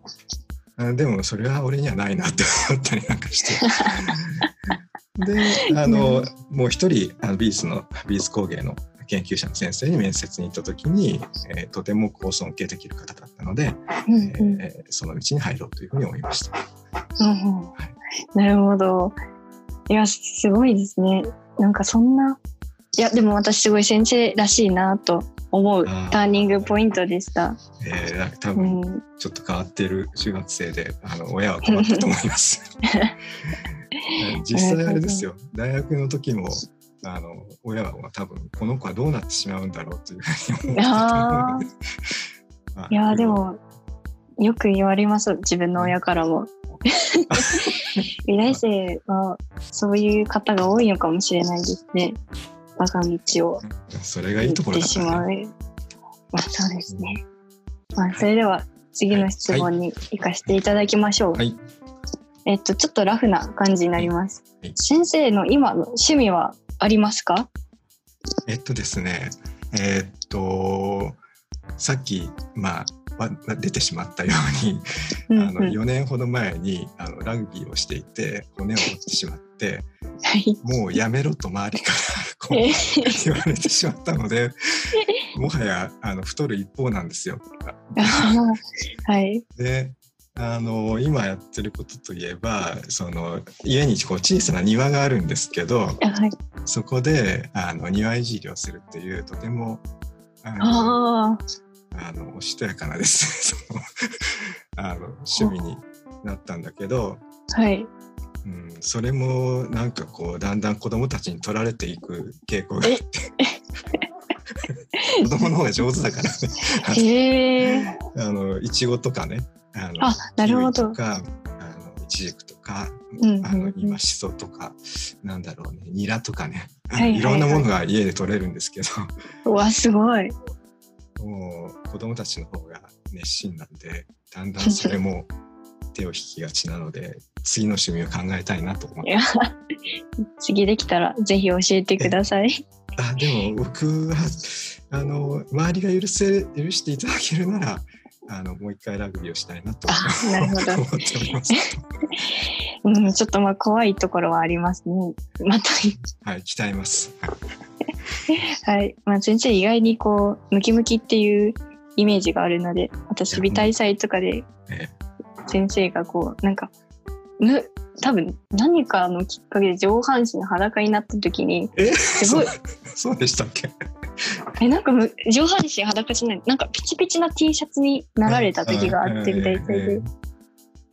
[SPEAKER 3] あでもそれは俺にはないなって思ったりなんかして。で あのもう一人あの美術の美術工芸の研究者の先生に面接に行った時に、えーとてもこう尊敬できる方だったので、
[SPEAKER 2] うんうん
[SPEAKER 3] えーその道に入ろうというふうに思いました。
[SPEAKER 2] うんうんなるほど。いや、すごいですね。なんかそんな、いや、でも私すごい先生らしいなと思うターニングポイントでした。
[SPEAKER 3] えー、多
[SPEAKER 2] う
[SPEAKER 3] 分
[SPEAKER 2] ん。
[SPEAKER 3] ちょっと変わっている中学生であの親は困ったと思います。実際あれですよ。大学の時もあの親は多分この子はどうなってしまうんだろうというふうに思ってた
[SPEAKER 2] いや、でも、よく言われます、自分の親からも。美大生はそういう方が多いのかもしれないですね。我が道を。
[SPEAKER 3] それがいいとこ
[SPEAKER 2] 行って
[SPEAKER 3] ろだね
[SPEAKER 2] しまあ、そうですね。まあ、それでは次の質問に行かせていただきましょう。
[SPEAKER 3] はい
[SPEAKER 2] えっと、ちょっとラフな感じになります。
[SPEAKER 3] はい
[SPEAKER 2] 先生の今の趣味はありますか？
[SPEAKER 3] えっとですねえーっとさっきまあわ出てしまったように
[SPEAKER 2] うん
[SPEAKER 3] あの
[SPEAKER 2] うん
[SPEAKER 3] 4年ほど前にあのラグビーをしていて骨を折ってしまって
[SPEAKER 2] はい。
[SPEAKER 3] もうやめろと周りからこう
[SPEAKER 2] え
[SPEAKER 3] 言われてしまったのでもはやあの太る一方なんですよ。
[SPEAKER 2] はい。
[SPEAKER 3] であの今やってることといえばその家にこう小さな庭があるんですけど
[SPEAKER 2] はい。
[SPEAKER 3] そこであの庭いじりをするっていうとてもあの
[SPEAKER 2] あ
[SPEAKER 3] あのおしとやかなですね あの趣味になったんだけど、
[SPEAKER 2] あ。はい。
[SPEAKER 3] うん、それもなんかこうだんだん子供たちに取られていく傾向があって子供の方が上手だからね。あのいちごとかねあの
[SPEAKER 2] あなるほど。
[SPEAKER 3] とかあのちじくとか、
[SPEAKER 2] うんうんうん。
[SPEAKER 3] あの今しそとかなんだろうねニラとかね、
[SPEAKER 2] はいはいはい。
[SPEAKER 3] いろんなものが家で取れるんですけど。
[SPEAKER 2] うわすごい。
[SPEAKER 3] もう子供たちの方が熱心なんでだんだんそれも手を引きがちなので 次の趣味を考えたいなと思って。
[SPEAKER 2] 次できたらぜひ教えてください。
[SPEAKER 3] あでも僕はあの周りが許せ許していただけるならあのもう一回ラグビーをしたいなと
[SPEAKER 2] あなるほど
[SPEAKER 3] 思っております。
[SPEAKER 2] うん、ちょっとまあ怖いところはありますね。また、
[SPEAKER 3] はい、鍛えます。
[SPEAKER 2] はい。まあ先生意外にこう、ムキムキっていうイメージがあるので、私、美大祭とかで
[SPEAKER 3] え
[SPEAKER 2] 先生がこう、なんか、む、多分何かのきっかけで上半身裸になった時に、
[SPEAKER 3] え？
[SPEAKER 2] すごい
[SPEAKER 3] そうでしたっけ？
[SPEAKER 2] え、なんかむ上半身裸じゃない、なんかピチピチな T シャツになられた時があって、美大祭で。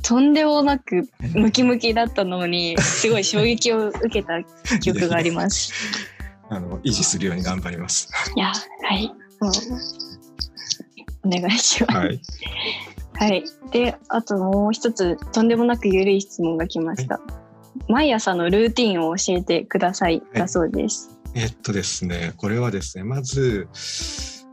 [SPEAKER 2] とんでもなくムキムキだったのに、すごい衝撃を受けた記憶があります。
[SPEAKER 3] あの維持するように頑張ります。
[SPEAKER 2] いや、はい。もうお願いします。
[SPEAKER 3] はい。
[SPEAKER 2] はい。で、あともう一つ、とんでもなく緩い質問が来ました。毎朝のルーティンを教えてくださいだそうです。
[SPEAKER 3] えっとですね、これはですね、まず、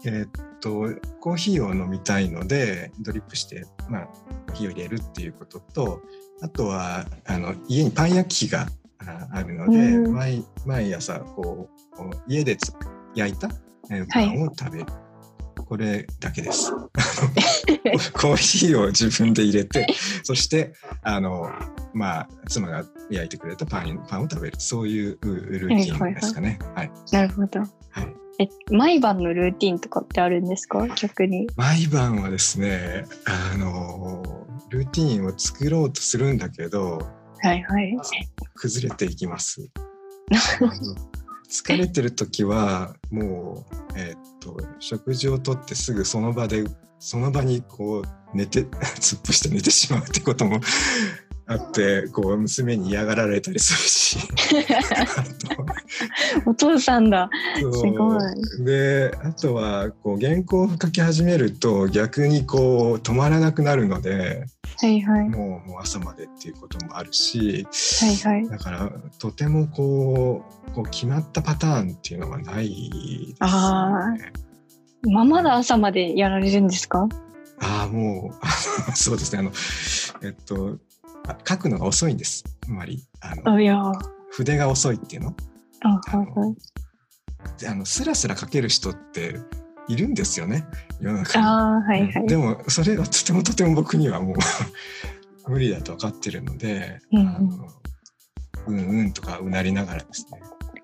[SPEAKER 3] えっと、コーヒーを飲みたいので、ドリップして、まあ、コーヒーを入れるっていうことと、あとは、あの、家にパン焼き器がああるので、
[SPEAKER 2] うん
[SPEAKER 3] 毎毎朝、こう、家でつ焼いたえーパンを食べる。これだけです。コーヒーを自分で入れて、そして、あの、まあ、妻が焼いてくれたパンパンを食べる。そういううルーティンですかね。はい。
[SPEAKER 2] なるほど。
[SPEAKER 3] はい。
[SPEAKER 2] え、毎晩のルーティンとかってあるんですか？逆に。
[SPEAKER 3] 毎晩はですね、あの、ルーティンを作ろうとするんだけど、
[SPEAKER 2] はいはい。
[SPEAKER 3] 崩れていきます。疲れてる時はもう、えーっと食事をとってすぐその場でその場にこう寝て 突っ伏して寝てしまうってこともあってこう娘に嫌がられたりするし
[SPEAKER 2] お父さんだ。すごい。
[SPEAKER 3] であとはこう原稿を書き始めると逆にこう止まらなくなるので
[SPEAKER 2] はいはい。
[SPEAKER 3] もうもう朝までっていうこともあるし
[SPEAKER 2] はいはい。
[SPEAKER 3] だからとてもこうこう決まったパターンっていうのがないです
[SPEAKER 2] あ
[SPEAKER 3] ね。
[SPEAKER 2] まあまだ朝までやられるんですか？
[SPEAKER 3] ああもうそうですねあのえっとあ書くのが遅いんですあまりあの
[SPEAKER 2] あ、いやー
[SPEAKER 3] 筆が遅いっていうの
[SPEAKER 2] あ、はいはい。
[SPEAKER 3] であのスラスラ書ける人っているんですよね世の中に。
[SPEAKER 2] ああ、はいはい。
[SPEAKER 3] でもそれは とてもとても僕にはもう 無理だと分かってるので、
[SPEAKER 2] うんうん
[SPEAKER 3] あのうんうんとかうなりながらですね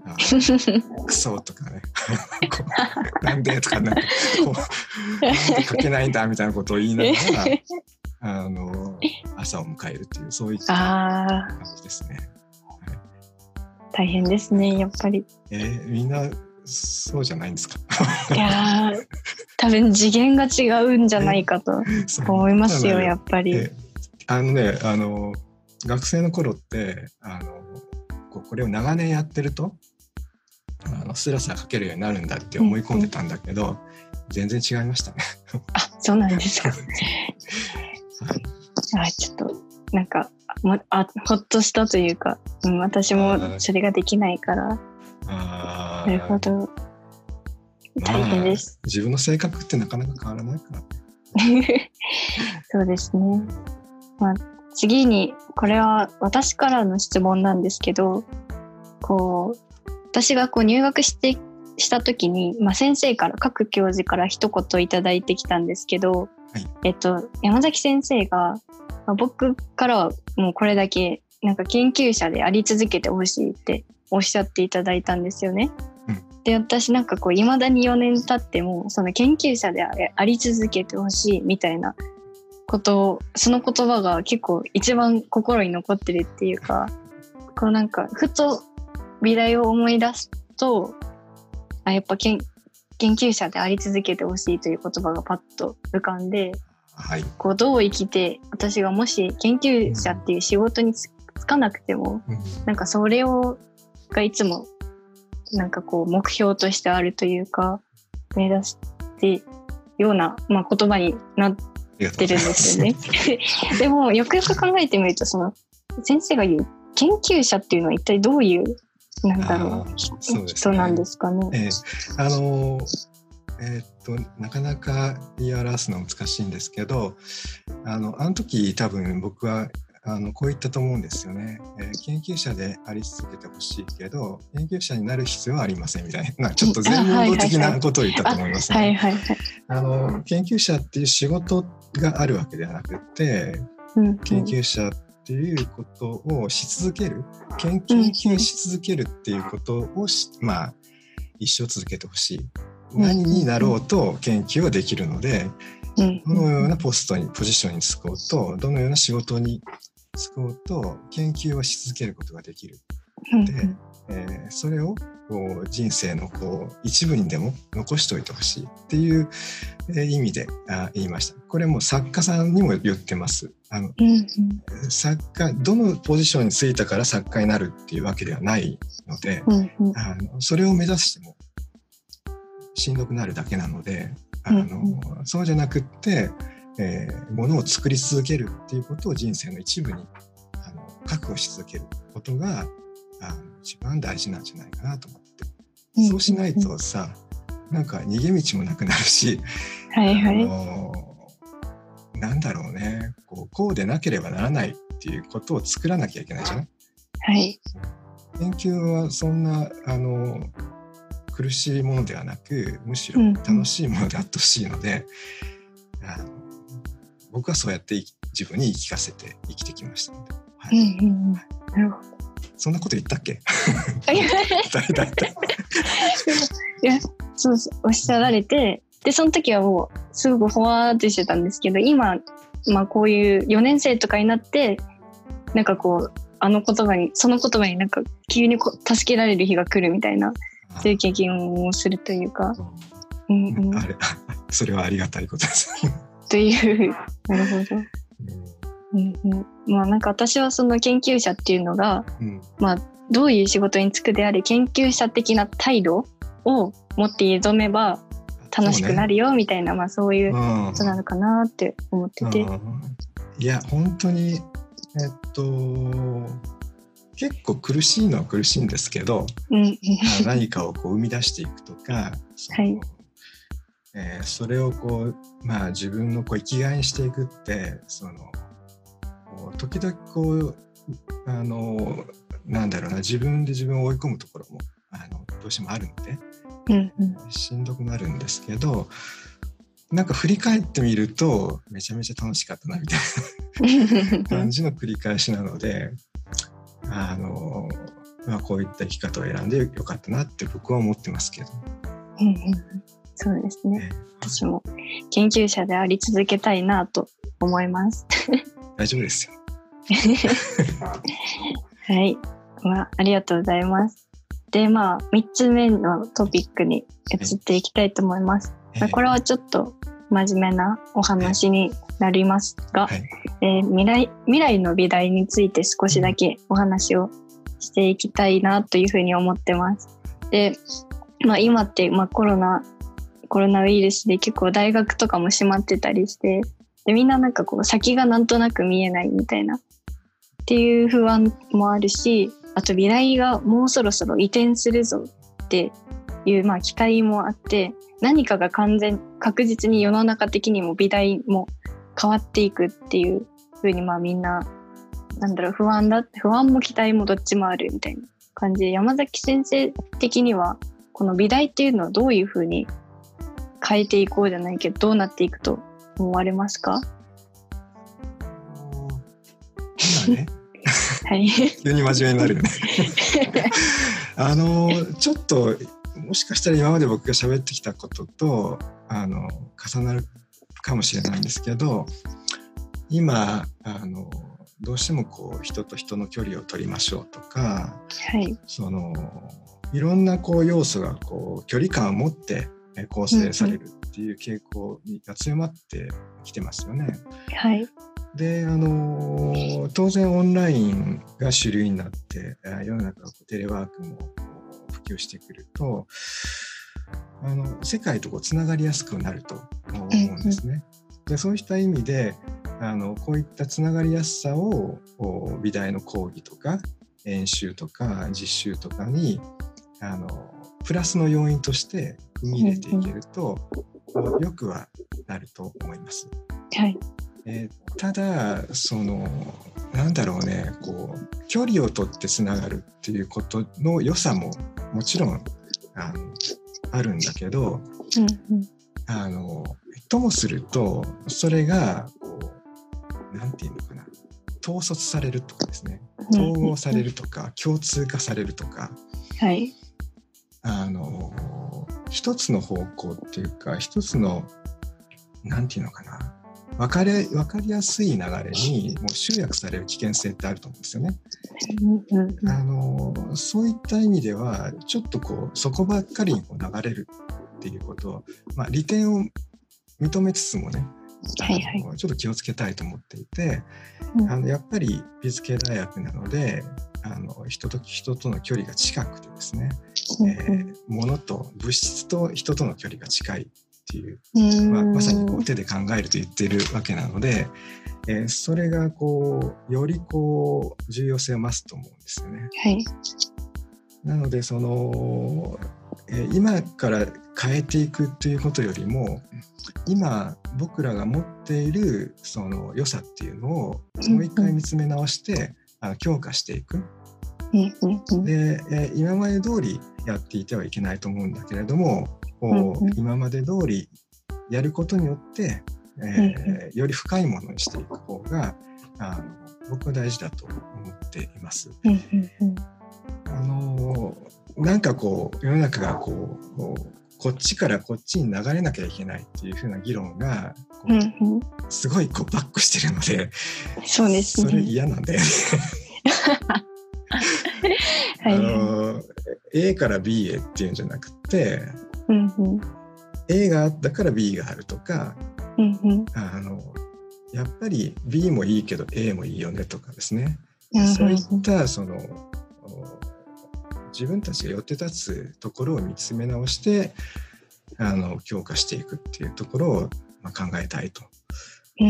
[SPEAKER 3] クソとかねなんでとかなんかこうなんで書けないんだみたいなことを言いながらあの朝を迎えるっていうそういった感じですね。
[SPEAKER 2] 大変ですね、やっぱり。
[SPEAKER 3] えーみんなそうじゃないんですか
[SPEAKER 2] いやー、多分次元が違うんじゃないかと思いますよ、やっぱり。
[SPEAKER 3] であのねあの学生の頃ってあのこれを長年やってるとあのスラスラ書けるようになるんだって思い込んでたんだけど、全然違いましたね。
[SPEAKER 2] あ、そうなんですか。
[SPEAKER 3] はい
[SPEAKER 2] あ、ちょっと、なんか、もあほっとしたというか、うん、私もそれができないから、
[SPEAKER 3] あ
[SPEAKER 2] なるほ
[SPEAKER 3] ー
[SPEAKER 2] ど。大変です。
[SPEAKER 3] まあ自分の性格ってなかなか変わらないから。
[SPEAKER 2] そうですね。まあ、次に、これは私からの質問なんですけど、こう、私がこう入学して、した時に、まあ、先生から、各教授から一言いただいてきたんですけど、
[SPEAKER 3] はい
[SPEAKER 2] えっと、山崎先生が、まあ、僕からはもうこれだけ、なんか研究者であり続けてほしいっておっしゃっていただいたんですよね。
[SPEAKER 3] うん
[SPEAKER 2] で、私なんかこう、未だに4年経っても、その研究者でああり続けてほしいみたいなことを、その言葉が結構一番心に残ってるっていうか、こうなんか、ふと美大を思い出すと、あ、やっぱ研研究者であり続けてほしいという言葉がパッと浮かんで、
[SPEAKER 3] はい。
[SPEAKER 2] こうどう生きて、私がもし研究者っていう仕事につつかなくても、
[SPEAKER 3] うん
[SPEAKER 2] なんかそれを、がいつも、なんかこう目標としてあるというか、目指してような、まあ、言葉になってるんですよね。でも、よくよく考えてみると、その、先生が言う研究者っていうのは一体どういうなんだろう
[SPEAKER 3] そうね
[SPEAKER 2] 人なんですかね。
[SPEAKER 3] ええあのえーっとなかなか言い表すのは難しいんですけどあのあの時多分僕はあのこう言ったと思うんですよね、えー研究者であり続けてほしいけど研究者になる必要はありませんみたいなちょっと全問答的なことを言ったと思いますね。あの研究者っていう仕事があるわけではなくて
[SPEAKER 2] うん
[SPEAKER 3] 研究者っていうことをし続ける研究し続けるっていうことをし、まあ一生続けてほしい。
[SPEAKER 2] うん
[SPEAKER 3] 何になろうと研究はできるので
[SPEAKER 2] うん。
[SPEAKER 3] どのようなポストにポジションに就こうとどのような仕事に就こうと研究はし続けることができる、
[SPEAKER 2] うん
[SPEAKER 3] でえーそれをこう人生のこう一部にでも残しておいてほしいっていう、えー意味であ言いました。これも作家さんにも言ってます。あの
[SPEAKER 2] うん
[SPEAKER 3] 作家どのポジションに就いたから作家になるっていうわけではないので、あのそれを目指してもしんどくなるだけなのであの、
[SPEAKER 2] うん。
[SPEAKER 3] そうじゃなくって、えーものを作り続けるっていうことを人生の一部にあの確保し続けることがあの一番大事なんじゃないかなと思って、
[SPEAKER 2] うん。
[SPEAKER 3] そうしないとさなんか逃げ道もなくなるし、あ
[SPEAKER 2] はいはい。
[SPEAKER 3] のなんだろうね。こうこうでなければならないっていうことを作らなきゃいけないじゃない
[SPEAKER 2] はい。
[SPEAKER 3] 研究はそんなあの苦しいものではなくむしろ
[SPEAKER 2] うん。
[SPEAKER 3] 楽しいものであってほしいので、あの僕はそうやって自分に言い聞かせて生きてきましたので、は
[SPEAKER 2] うん
[SPEAKER 3] い
[SPEAKER 2] うんうん。なるほど。
[SPEAKER 3] そんなこと言ったっけ？
[SPEAKER 2] いや。そうそうおっしゃられてでその時はもうすごくほわーってしてたんですけど今、まあ、こういう4年生とかになってなんかこうあの言葉にその言葉になんか急にこう助けられる日が来るみたいなそういう経験をするというか、う。んうん、
[SPEAKER 3] あれそれはありがたいことです。
[SPEAKER 2] という。なるほど。うん。うん、まあなんか私はその研究者っていうのが
[SPEAKER 3] うん。
[SPEAKER 2] まあどういう仕事に就くであれ研究者的な態度を持って挑めば楽しくなるよみたいな、まあそういう
[SPEAKER 3] うん
[SPEAKER 2] ことなのかなって思ってて。
[SPEAKER 3] うん。いや本当にえっと結構苦しいのは苦しいんですけど
[SPEAKER 2] うん。
[SPEAKER 3] 何かをこう生み出していくとか
[SPEAKER 2] はい
[SPEAKER 3] えーそれをこう、まあ、自分のこう生きがいにしていくってその時々こうあのなんだろうな自分で自分を追い込むところもあのどうしてもあるので
[SPEAKER 2] うんうん
[SPEAKER 3] しんどくなるんですけどなんか振り返ってみるとめちゃめちゃ楽しかったなみたいな 感じの繰り返しなのであの、まあ、こういった生き方を選んでよかったなって僕は思ってますけど。
[SPEAKER 2] うんうんそうですね
[SPEAKER 3] ね
[SPEAKER 2] 私も研究者であり続けたいなと思います。
[SPEAKER 3] 大丈夫ですよ。
[SPEAKER 2] はい、まあ、ありがとうございます。でまあ3つ目のトピックに移っていきたいと思います。まあこれはちょっと真面目なお話になりますが、
[SPEAKER 3] はい
[SPEAKER 2] えー未来未来の美大について少しだけお話をしていきたいなというふうに思ってます。で、まあ、今って、まあ、コロナコロナウイルスで結構大学とかも閉まってたりしてでみんななんかこう先がなんとなく見えないみたいな。っていう不安もあるしあと美大がもうそろそろ移転するぞっていう、まあ、期待もあって何かが完全確実に世の中的にも美大も変わっていくっていうふうにまあみんななんだろう不安だ不安も期待もどっちもあるみたいな感じで山崎先生的にはこの美大っていうのはどういうふうに変えていこうじゃないけどどうなっていくと思われますか？
[SPEAKER 3] 今ね
[SPEAKER 2] はい。
[SPEAKER 3] 急に真面目になるよね。あのちょっともしかしたら今まで僕が喋ってきたこととあの重なるかもしれないんですけど今あのどうしてもこう人と人の距離を取りましょうとか
[SPEAKER 2] はい。
[SPEAKER 3] そのいろんなこう要素がこう距離感を持ってえ構成されるっていう傾向が強まってきてますよね。
[SPEAKER 2] はい。
[SPEAKER 3] であのー当然オンラインが主流になってあ世の中テレワークも普及してくるとあの世界とこうつながりやすくなると思うんですね。でそうした意味であのこういったつながりやすさをお美大の講義とか演習とか実習とかにあのプラスの要因として踏み入れていけると、よくはなると思います。
[SPEAKER 2] はい。
[SPEAKER 3] えーただそのなんだろうねこう距離を取ってつながるっていうことの良さももちろんあのあるんだけど
[SPEAKER 2] うんうん。
[SPEAKER 3] あのともするとそれがこうなんていうのかな統率されるとかですね統合されるとか共通化されるとか
[SPEAKER 2] はい。
[SPEAKER 3] あの一つの方向っていうか一つのなんていうのかな。分かり分かりやすい流れにもう集約される危険性ってあると思うんですよね。あのそういった意味ではちょっとこうそこばっかりにこう流れるっていうことを、まあ、利点を認めつつもね
[SPEAKER 2] はいはい。
[SPEAKER 3] ちょっと気をつけたいと思っていて
[SPEAKER 2] うん。
[SPEAKER 3] あのやっぱり美術系大学なのであの人と人との距離が近くてですね、
[SPEAKER 2] うん
[SPEAKER 3] えー物と物質と人との距離が近いっていう
[SPEAKER 2] うん
[SPEAKER 3] まあ、まさにこう手で考えると言ってるわけなので、えーそれがこうよりこう重要性を増すと思うんですよね。
[SPEAKER 2] はい。
[SPEAKER 3] なのでその、えー今から変えていくということよりも今僕らが持っているその良さっていうのをもう一回見つめ直して、あの強化していく。で、えー今まで通りやっていてはいけないと思うんだけれどもこう、今まで通りやることによって、えーより深いものにしていく方があの僕は大事だと思っています。あのなんかこう世の中がこうこっちからこっちに流れなきゃいけないっていう風な議論がこう
[SPEAKER 2] うんうん。
[SPEAKER 3] すごいこうバックしてるので、
[SPEAKER 2] そうです
[SPEAKER 3] それ
[SPEAKER 2] ね。
[SPEAKER 3] 嫌なんだよね。
[SPEAKER 2] はい。
[SPEAKER 3] あの A から B へっていうんじゃなくて
[SPEAKER 2] うんうん。
[SPEAKER 3] A があったから B があるとか
[SPEAKER 2] うんうん。
[SPEAKER 3] あのやっぱり B もいいけど A もいいよねとかですね、
[SPEAKER 2] うんうん。
[SPEAKER 3] そういったそのお自分たちが寄って立つところを見つめ直してあの強化していくっていうところを、まあ、考えたいと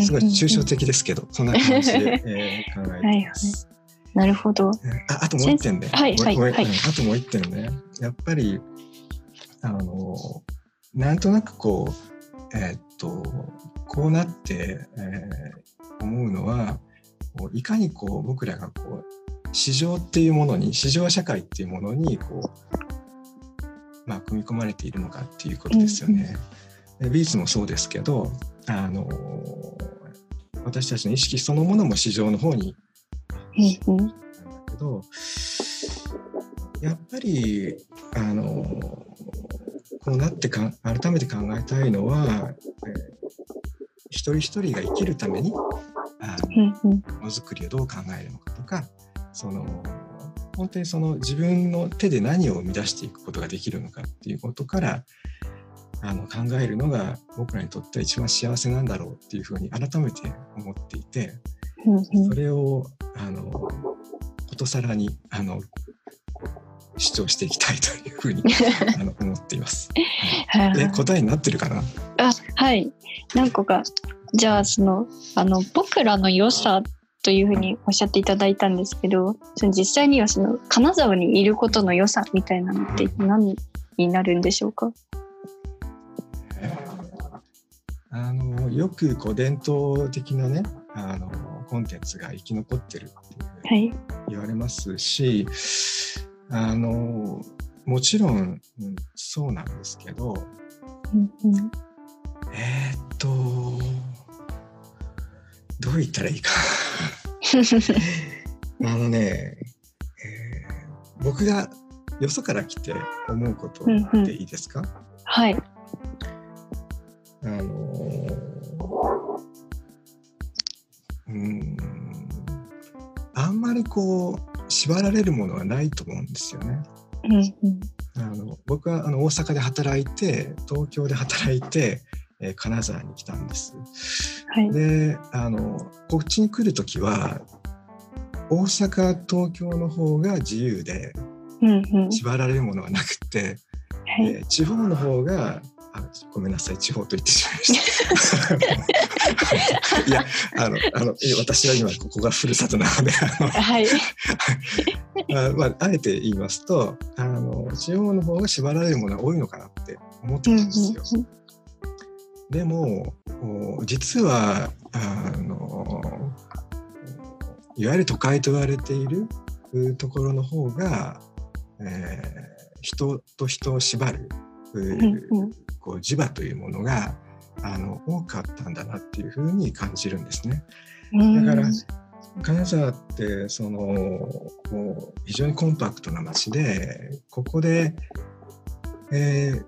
[SPEAKER 3] すごい抽象的ですけど、そんな感じで、えー考えています。
[SPEAKER 2] なるほど。
[SPEAKER 3] ああともう一点ね。
[SPEAKER 2] はいはいはい
[SPEAKER 3] うんあともう一点ね。やっぱり、あの、なんとなくこう、えーっと、こうなって、えー思うのは、いかにこう僕らがこう、市場っていうものに、市場社会っていうものに、こう、まあ、組み込まれているのかっていうことですよね。で美術もそうですけど、あの、私たちの意識そのものも市場の方に
[SPEAKER 2] うんうん。
[SPEAKER 3] なんだけどやっぱりあのこうなってか改めて考えたいのは、えー一人一人が生きるためにものづくりをどう考えるのかとかその本当にその自分の手で何を生み出していくことができるのかっていうことからあの考えるのが僕らにとっては一番幸せなんだろうっていうふうに改めて思っていて。それをあのことさらにあの主張していきたいというふうに あの思っています。
[SPEAKER 2] はい
[SPEAKER 3] え答えになってるかな？
[SPEAKER 2] あはい何個かじゃあそのあの僕らの良さというふうにおっしゃっていただいたんですけどその実際にはその金沢にいることの良さみたいなのって何になるんでしょうか、
[SPEAKER 3] あのよくこう伝統的なねあのコンテンツが生き残ってるってい。言われますし、あのもちろん、うんそうなんですけど、
[SPEAKER 2] うんうん。
[SPEAKER 3] えーっとどう言ったらいいか。あのね、えー僕がよそから来て思うことでいいですか、
[SPEAKER 2] はい。
[SPEAKER 3] あのーうーんあんまりこう縛られるものはないと思うんですよね。
[SPEAKER 2] うんうん。
[SPEAKER 3] あの僕はあの大阪で働いて東京で働いて、えー金沢に来たんです。
[SPEAKER 2] はい。
[SPEAKER 3] であのこっちに来る時は大阪東京の方が自由で
[SPEAKER 2] うんうん。
[SPEAKER 3] 縛られるものはなくて、
[SPEAKER 2] はい。
[SPEAKER 3] えー地方の方があごめんなさい地方と言ってしまいました。いやあのあの私は今ここがふるさとなのであの、
[SPEAKER 2] はい、
[SPEAKER 3] あまあ、あえて言いますとあの地方の方が縛られるものが多いのかなって思ってたんですよ。
[SPEAKER 2] うんうん
[SPEAKER 3] でも実はあのいわゆる都会と言われているところの方が、えー、人と人を縛る、
[SPEAKER 2] うんうん
[SPEAKER 3] こう磁場というものがあの多かったんだなっていうふうに感じるんですね。だから金沢ってその非常にコンパクトな街でここで、えー、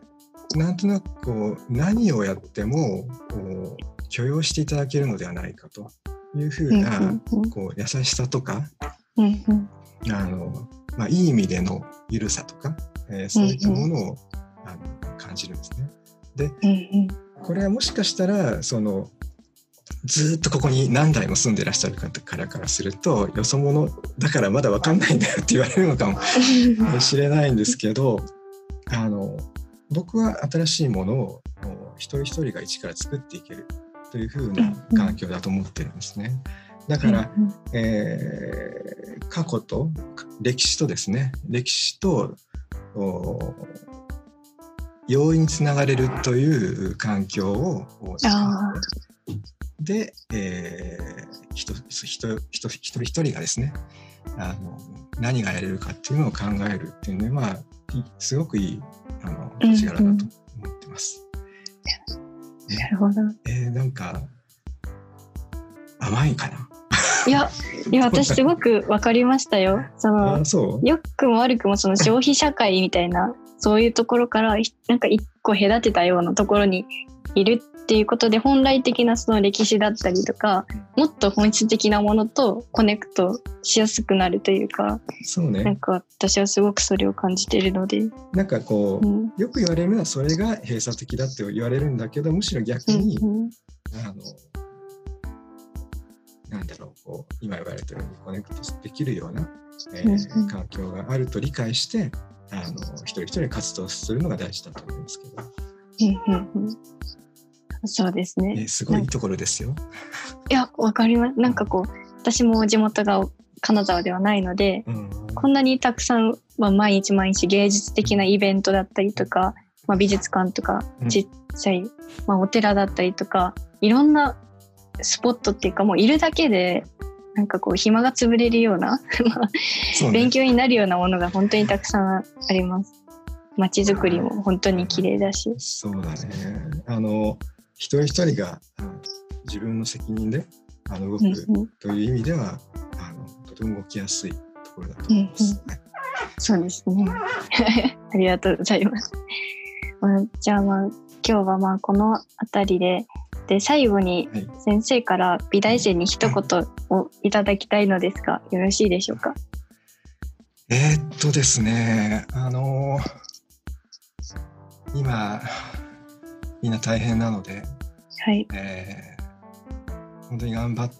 [SPEAKER 3] なんとなくこう何をやってもこう許容していただけるのではないかというふうな、こう優しさとかあの、まあ、いい意味での緩さとか、えーそういったものを、あの感じるんですね。でこれはもしかしたらそのずーっとここに何代も住んでらっしゃる方からからするとよそ者だからまだ分かんないんだよって言われるのかもしれないんですけど あの僕は新しいものを一人一人が一から作っていけるというふうな環境だと思ってるんですね。だから、えー過去と歴史とですね。歴史とお容易につながれるという環境をで、えー、人人人一人一人がですねあの何がやれるかっていうのを考えるっていうのは、まあ、いすごくいいあの
[SPEAKER 2] うんうん
[SPEAKER 3] 力だと思ってます。
[SPEAKER 2] なるほど。
[SPEAKER 3] えーなんか甘いかな？い
[SPEAKER 2] や、いや、私すごくわかりましたよ。その良くも悪くもその消費社会みたいな、そういうところから、ひなんか一個隔てたようなところにいるっていうことで、本来的なその歴史だったりとか、もっと本質的なものとコネクトしやすくなるというか、
[SPEAKER 3] そうね。
[SPEAKER 2] なんか私はすごくそれを感じているので、
[SPEAKER 3] なんかこう、
[SPEAKER 2] うん。
[SPEAKER 3] よく言われるのはそれが閉鎖的だって言われるんだけどむしろ逆
[SPEAKER 2] うん
[SPEAKER 3] に、
[SPEAKER 2] うん。
[SPEAKER 3] あのなんだろうこう今言われたようにコネクトできるような、えー
[SPEAKER 2] うんうん。
[SPEAKER 3] 環境があると理解してあの一人一人活動するのが大事だと思いますけど、
[SPEAKER 2] うんうんうんそうです
[SPEAKER 3] え
[SPEAKER 2] ね。
[SPEAKER 3] ーすごいところですよ。
[SPEAKER 2] いや、わかります。なんかこう、私も地元が金沢ではないので、
[SPEAKER 3] うん
[SPEAKER 2] こんなにたくさん、まあ、毎日毎日芸術的なイベントだったりとか、まあ、美術館とか
[SPEAKER 3] うん
[SPEAKER 2] ちっちゃい、まあ、お寺だったりとかいろんなスポットっていうかもういるだけでなんかこう暇が潰れるような勉強になるようなものが本当にたくさんあります。街づくりも本当に綺麗だし。
[SPEAKER 3] そうだね。あの一人一人があの自分の責任であの動くという意味では、あのとても動きやすいところだと思います。
[SPEAKER 2] そうですね。ありがとうございます。まあ、じゃあまあ今日はまあこの辺りでで最後に
[SPEAKER 3] はい
[SPEAKER 2] 先生から美大生に一言をいただきたいのですがよろしいでしょうか？
[SPEAKER 3] えーっとですね、あの今、みんな大変なので、
[SPEAKER 2] はい。
[SPEAKER 3] えー本当に頑張っ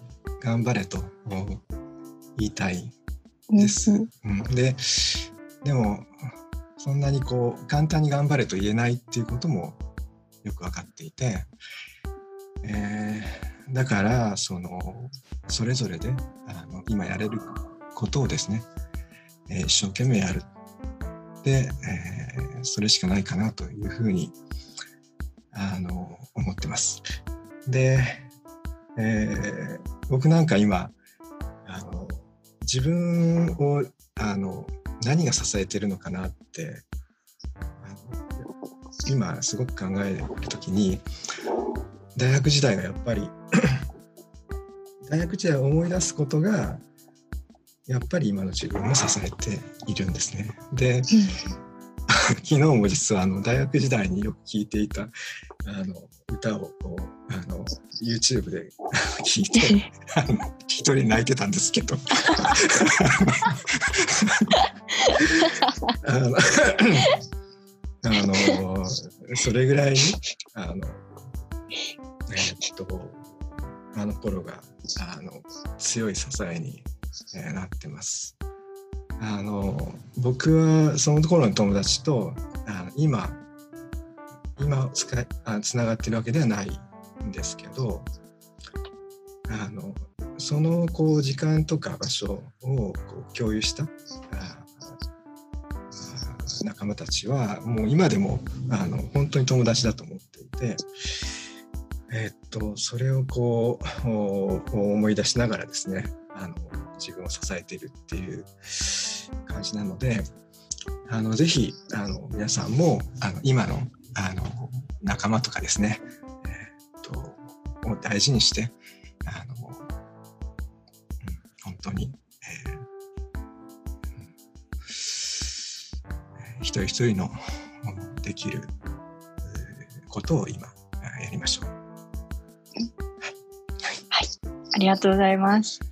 [SPEAKER 3] 頑張れと言いたいです。
[SPEAKER 2] うん
[SPEAKER 3] うんで、でも、そんなにこう、簡単に頑張れと言えないっていうこともよく分かっていて、えーだから、その、それぞれであの今やれることをですね、えー一生懸命やる。で、えーそれしかないかなというふうにあの思ってます。で、えー僕なんか今あの自分をあの何が支えてるのかなって今すごく考える時に大学時代がやっぱり 大学時代を思い出すことがやっぱり今の自分を支えているんですね。で昨日も実はあの大学時代によく聴いていたあの歌をあの YouTube で聞いて 一人泣いてたんですけど あのあのそれぐらいにあのえーっとあの頃があの強い支えに、えーなってます。あの僕はその頃の友達とあの今今使いあつながってるわけではないんですけどあのそのこう時間とか場所をこう共有した仲間たちはもう今でもあの本当に友達だと思っていて、えっとそれをこう思い出しながらですねあの自分を支えているっていう感じなのであのぜひあの皆さんもあの今のあの仲間とかですね、えっとを大事にしてあの、うん、本当に、えー一人一人のできることを今やりましょう。はい、
[SPEAKER 2] はい、ありがとうございます。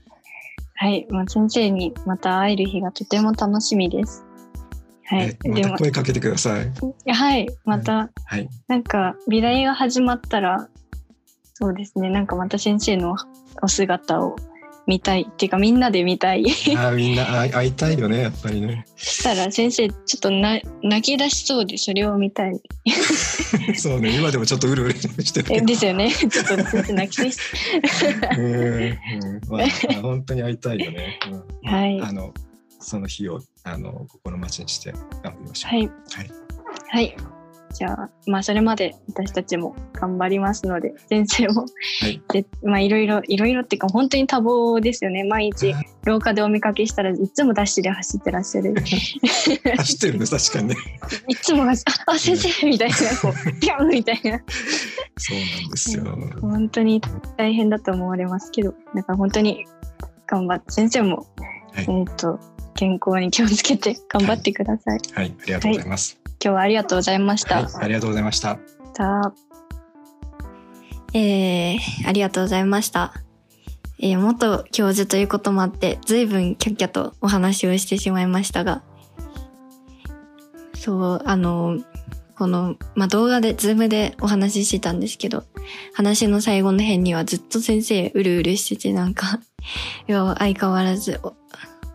[SPEAKER 2] はい、もう先生にまた会える日がとても楽しみです。
[SPEAKER 3] はい、また声かけてください。
[SPEAKER 2] はい、また、はい、なんか美大が始まったら、そうですね、なんかまた先生のお姿を見たいっていうかみんなで見たい。
[SPEAKER 3] あみんな会いたいよねやっぱりね。
[SPEAKER 2] したら先生ちょっとな泣き出しそうでそれを見たい。
[SPEAKER 3] そうね今でもちょっとうるうるして
[SPEAKER 2] るですよね。ちょっと先生泣き出し
[SPEAKER 3] うん、うん。まあ、本当に会いたいよね、うん、はい。あのその日をあの心待ちにして頑張りましょう。
[SPEAKER 2] はい、はい、はいじゃあ、まあ、それまで私たちも頑張りますので、先生も、はい、で、まあ、いろいろ、いろいろっていうか、本当に多忙ですよね。毎日、廊下でお見かけしたらいつもダッシュで走ってらっしゃる。
[SPEAKER 3] 走ってるね、確かにね。
[SPEAKER 2] いつも、あ、先生みたいな、こう、ピャンみたいな。
[SPEAKER 3] そうなんですよ。
[SPEAKER 2] 本当に大変だと思われますけど、だから本当に頑張って、先生も、はい、えっ、と、健康に気をつけて頑張ってください。
[SPEAKER 3] はい、はい、ありがとうございます。
[SPEAKER 2] 今日はありがとうございました。
[SPEAKER 3] はい、ありがとうございました。
[SPEAKER 2] さ
[SPEAKER 4] えー、ありがとうございました。えー、元教授ということもあって、随分キャッキャとお話をしてしまいましたが、そう、あの、この、まあ、動画で、ズームでお話ししてたんですけど、話の最後の辺にはずっと先生うるうるしてて、なんか いや、相変わらずお、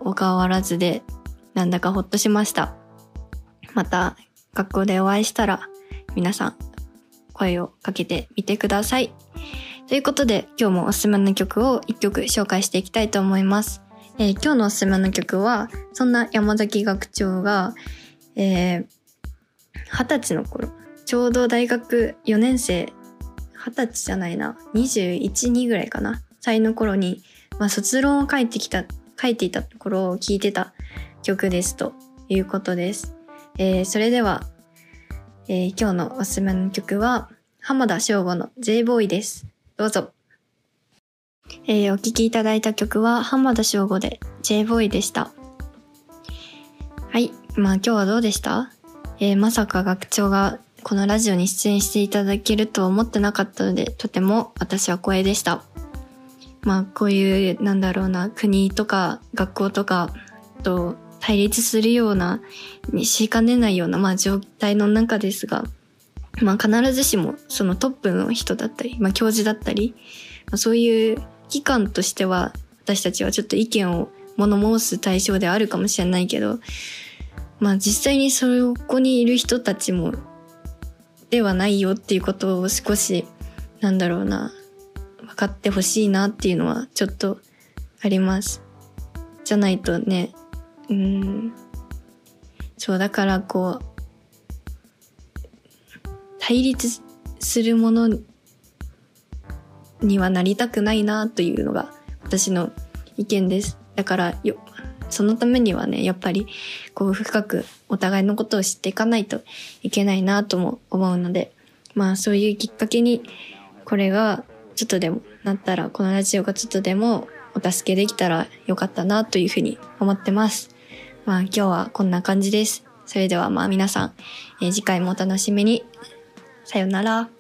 [SPEAKER 4] お変わらずで、なんだかほっとしました。また、学校でお会いしたら皆さん声をかけてみてください。ということで今日もおすすめの曲を一曲紹介していきたいと思います。えー、今日のおすすめの曲はそんな山崎学長が、えー、歳の頃、ちょうど大学4年生、二十歳じゃないな、21、2ぐらいかな、歳の頃に、まあ、卒論を書いてきた、書いていたところを聴いてた曲ですということです。えー、それでは、えー、今日のおすすめの曲は、浜田省吾の J ボーイです。どうぞ。えー、お聴きいただいた曲は、浜田省吾で J ボーイでした。はい。まあ今日はどうでした？えー、まさか学長がこのラジオに出演していただけるとは思ってなかったので、とても私は光栄でした。まあこういう、なんだろうな、国とか学校とかと対立するような、にしかねないような、まあ状態の中ですが、まあ必ずしもそのトップの人だったり、まあ教授だったり、まあ、そういう機関としては私たちはちょっと意見を物申す対象であるかもしれないけど、まあ実際にそこにいる人たちもではないよっていうことを少し、なんだろうな、分かってほしいなっていうのはちょっとあります。じゃないとね、うん、そう、だからこう、対立するものにはなりたくないなというのが私の意見です。だからよ、そのためにはね、やっぱりこう深くお互いのことを知っていかないといけないなとも思うので、まあそういうきっかけにこれがちょっとでもなったら、このラジオがちょっとでもお助けできたらよかったなというふうに思ってます。まあ今日はこんな感じです。それではまあ皆さん、えー、次回もお楽しみに。さよなら。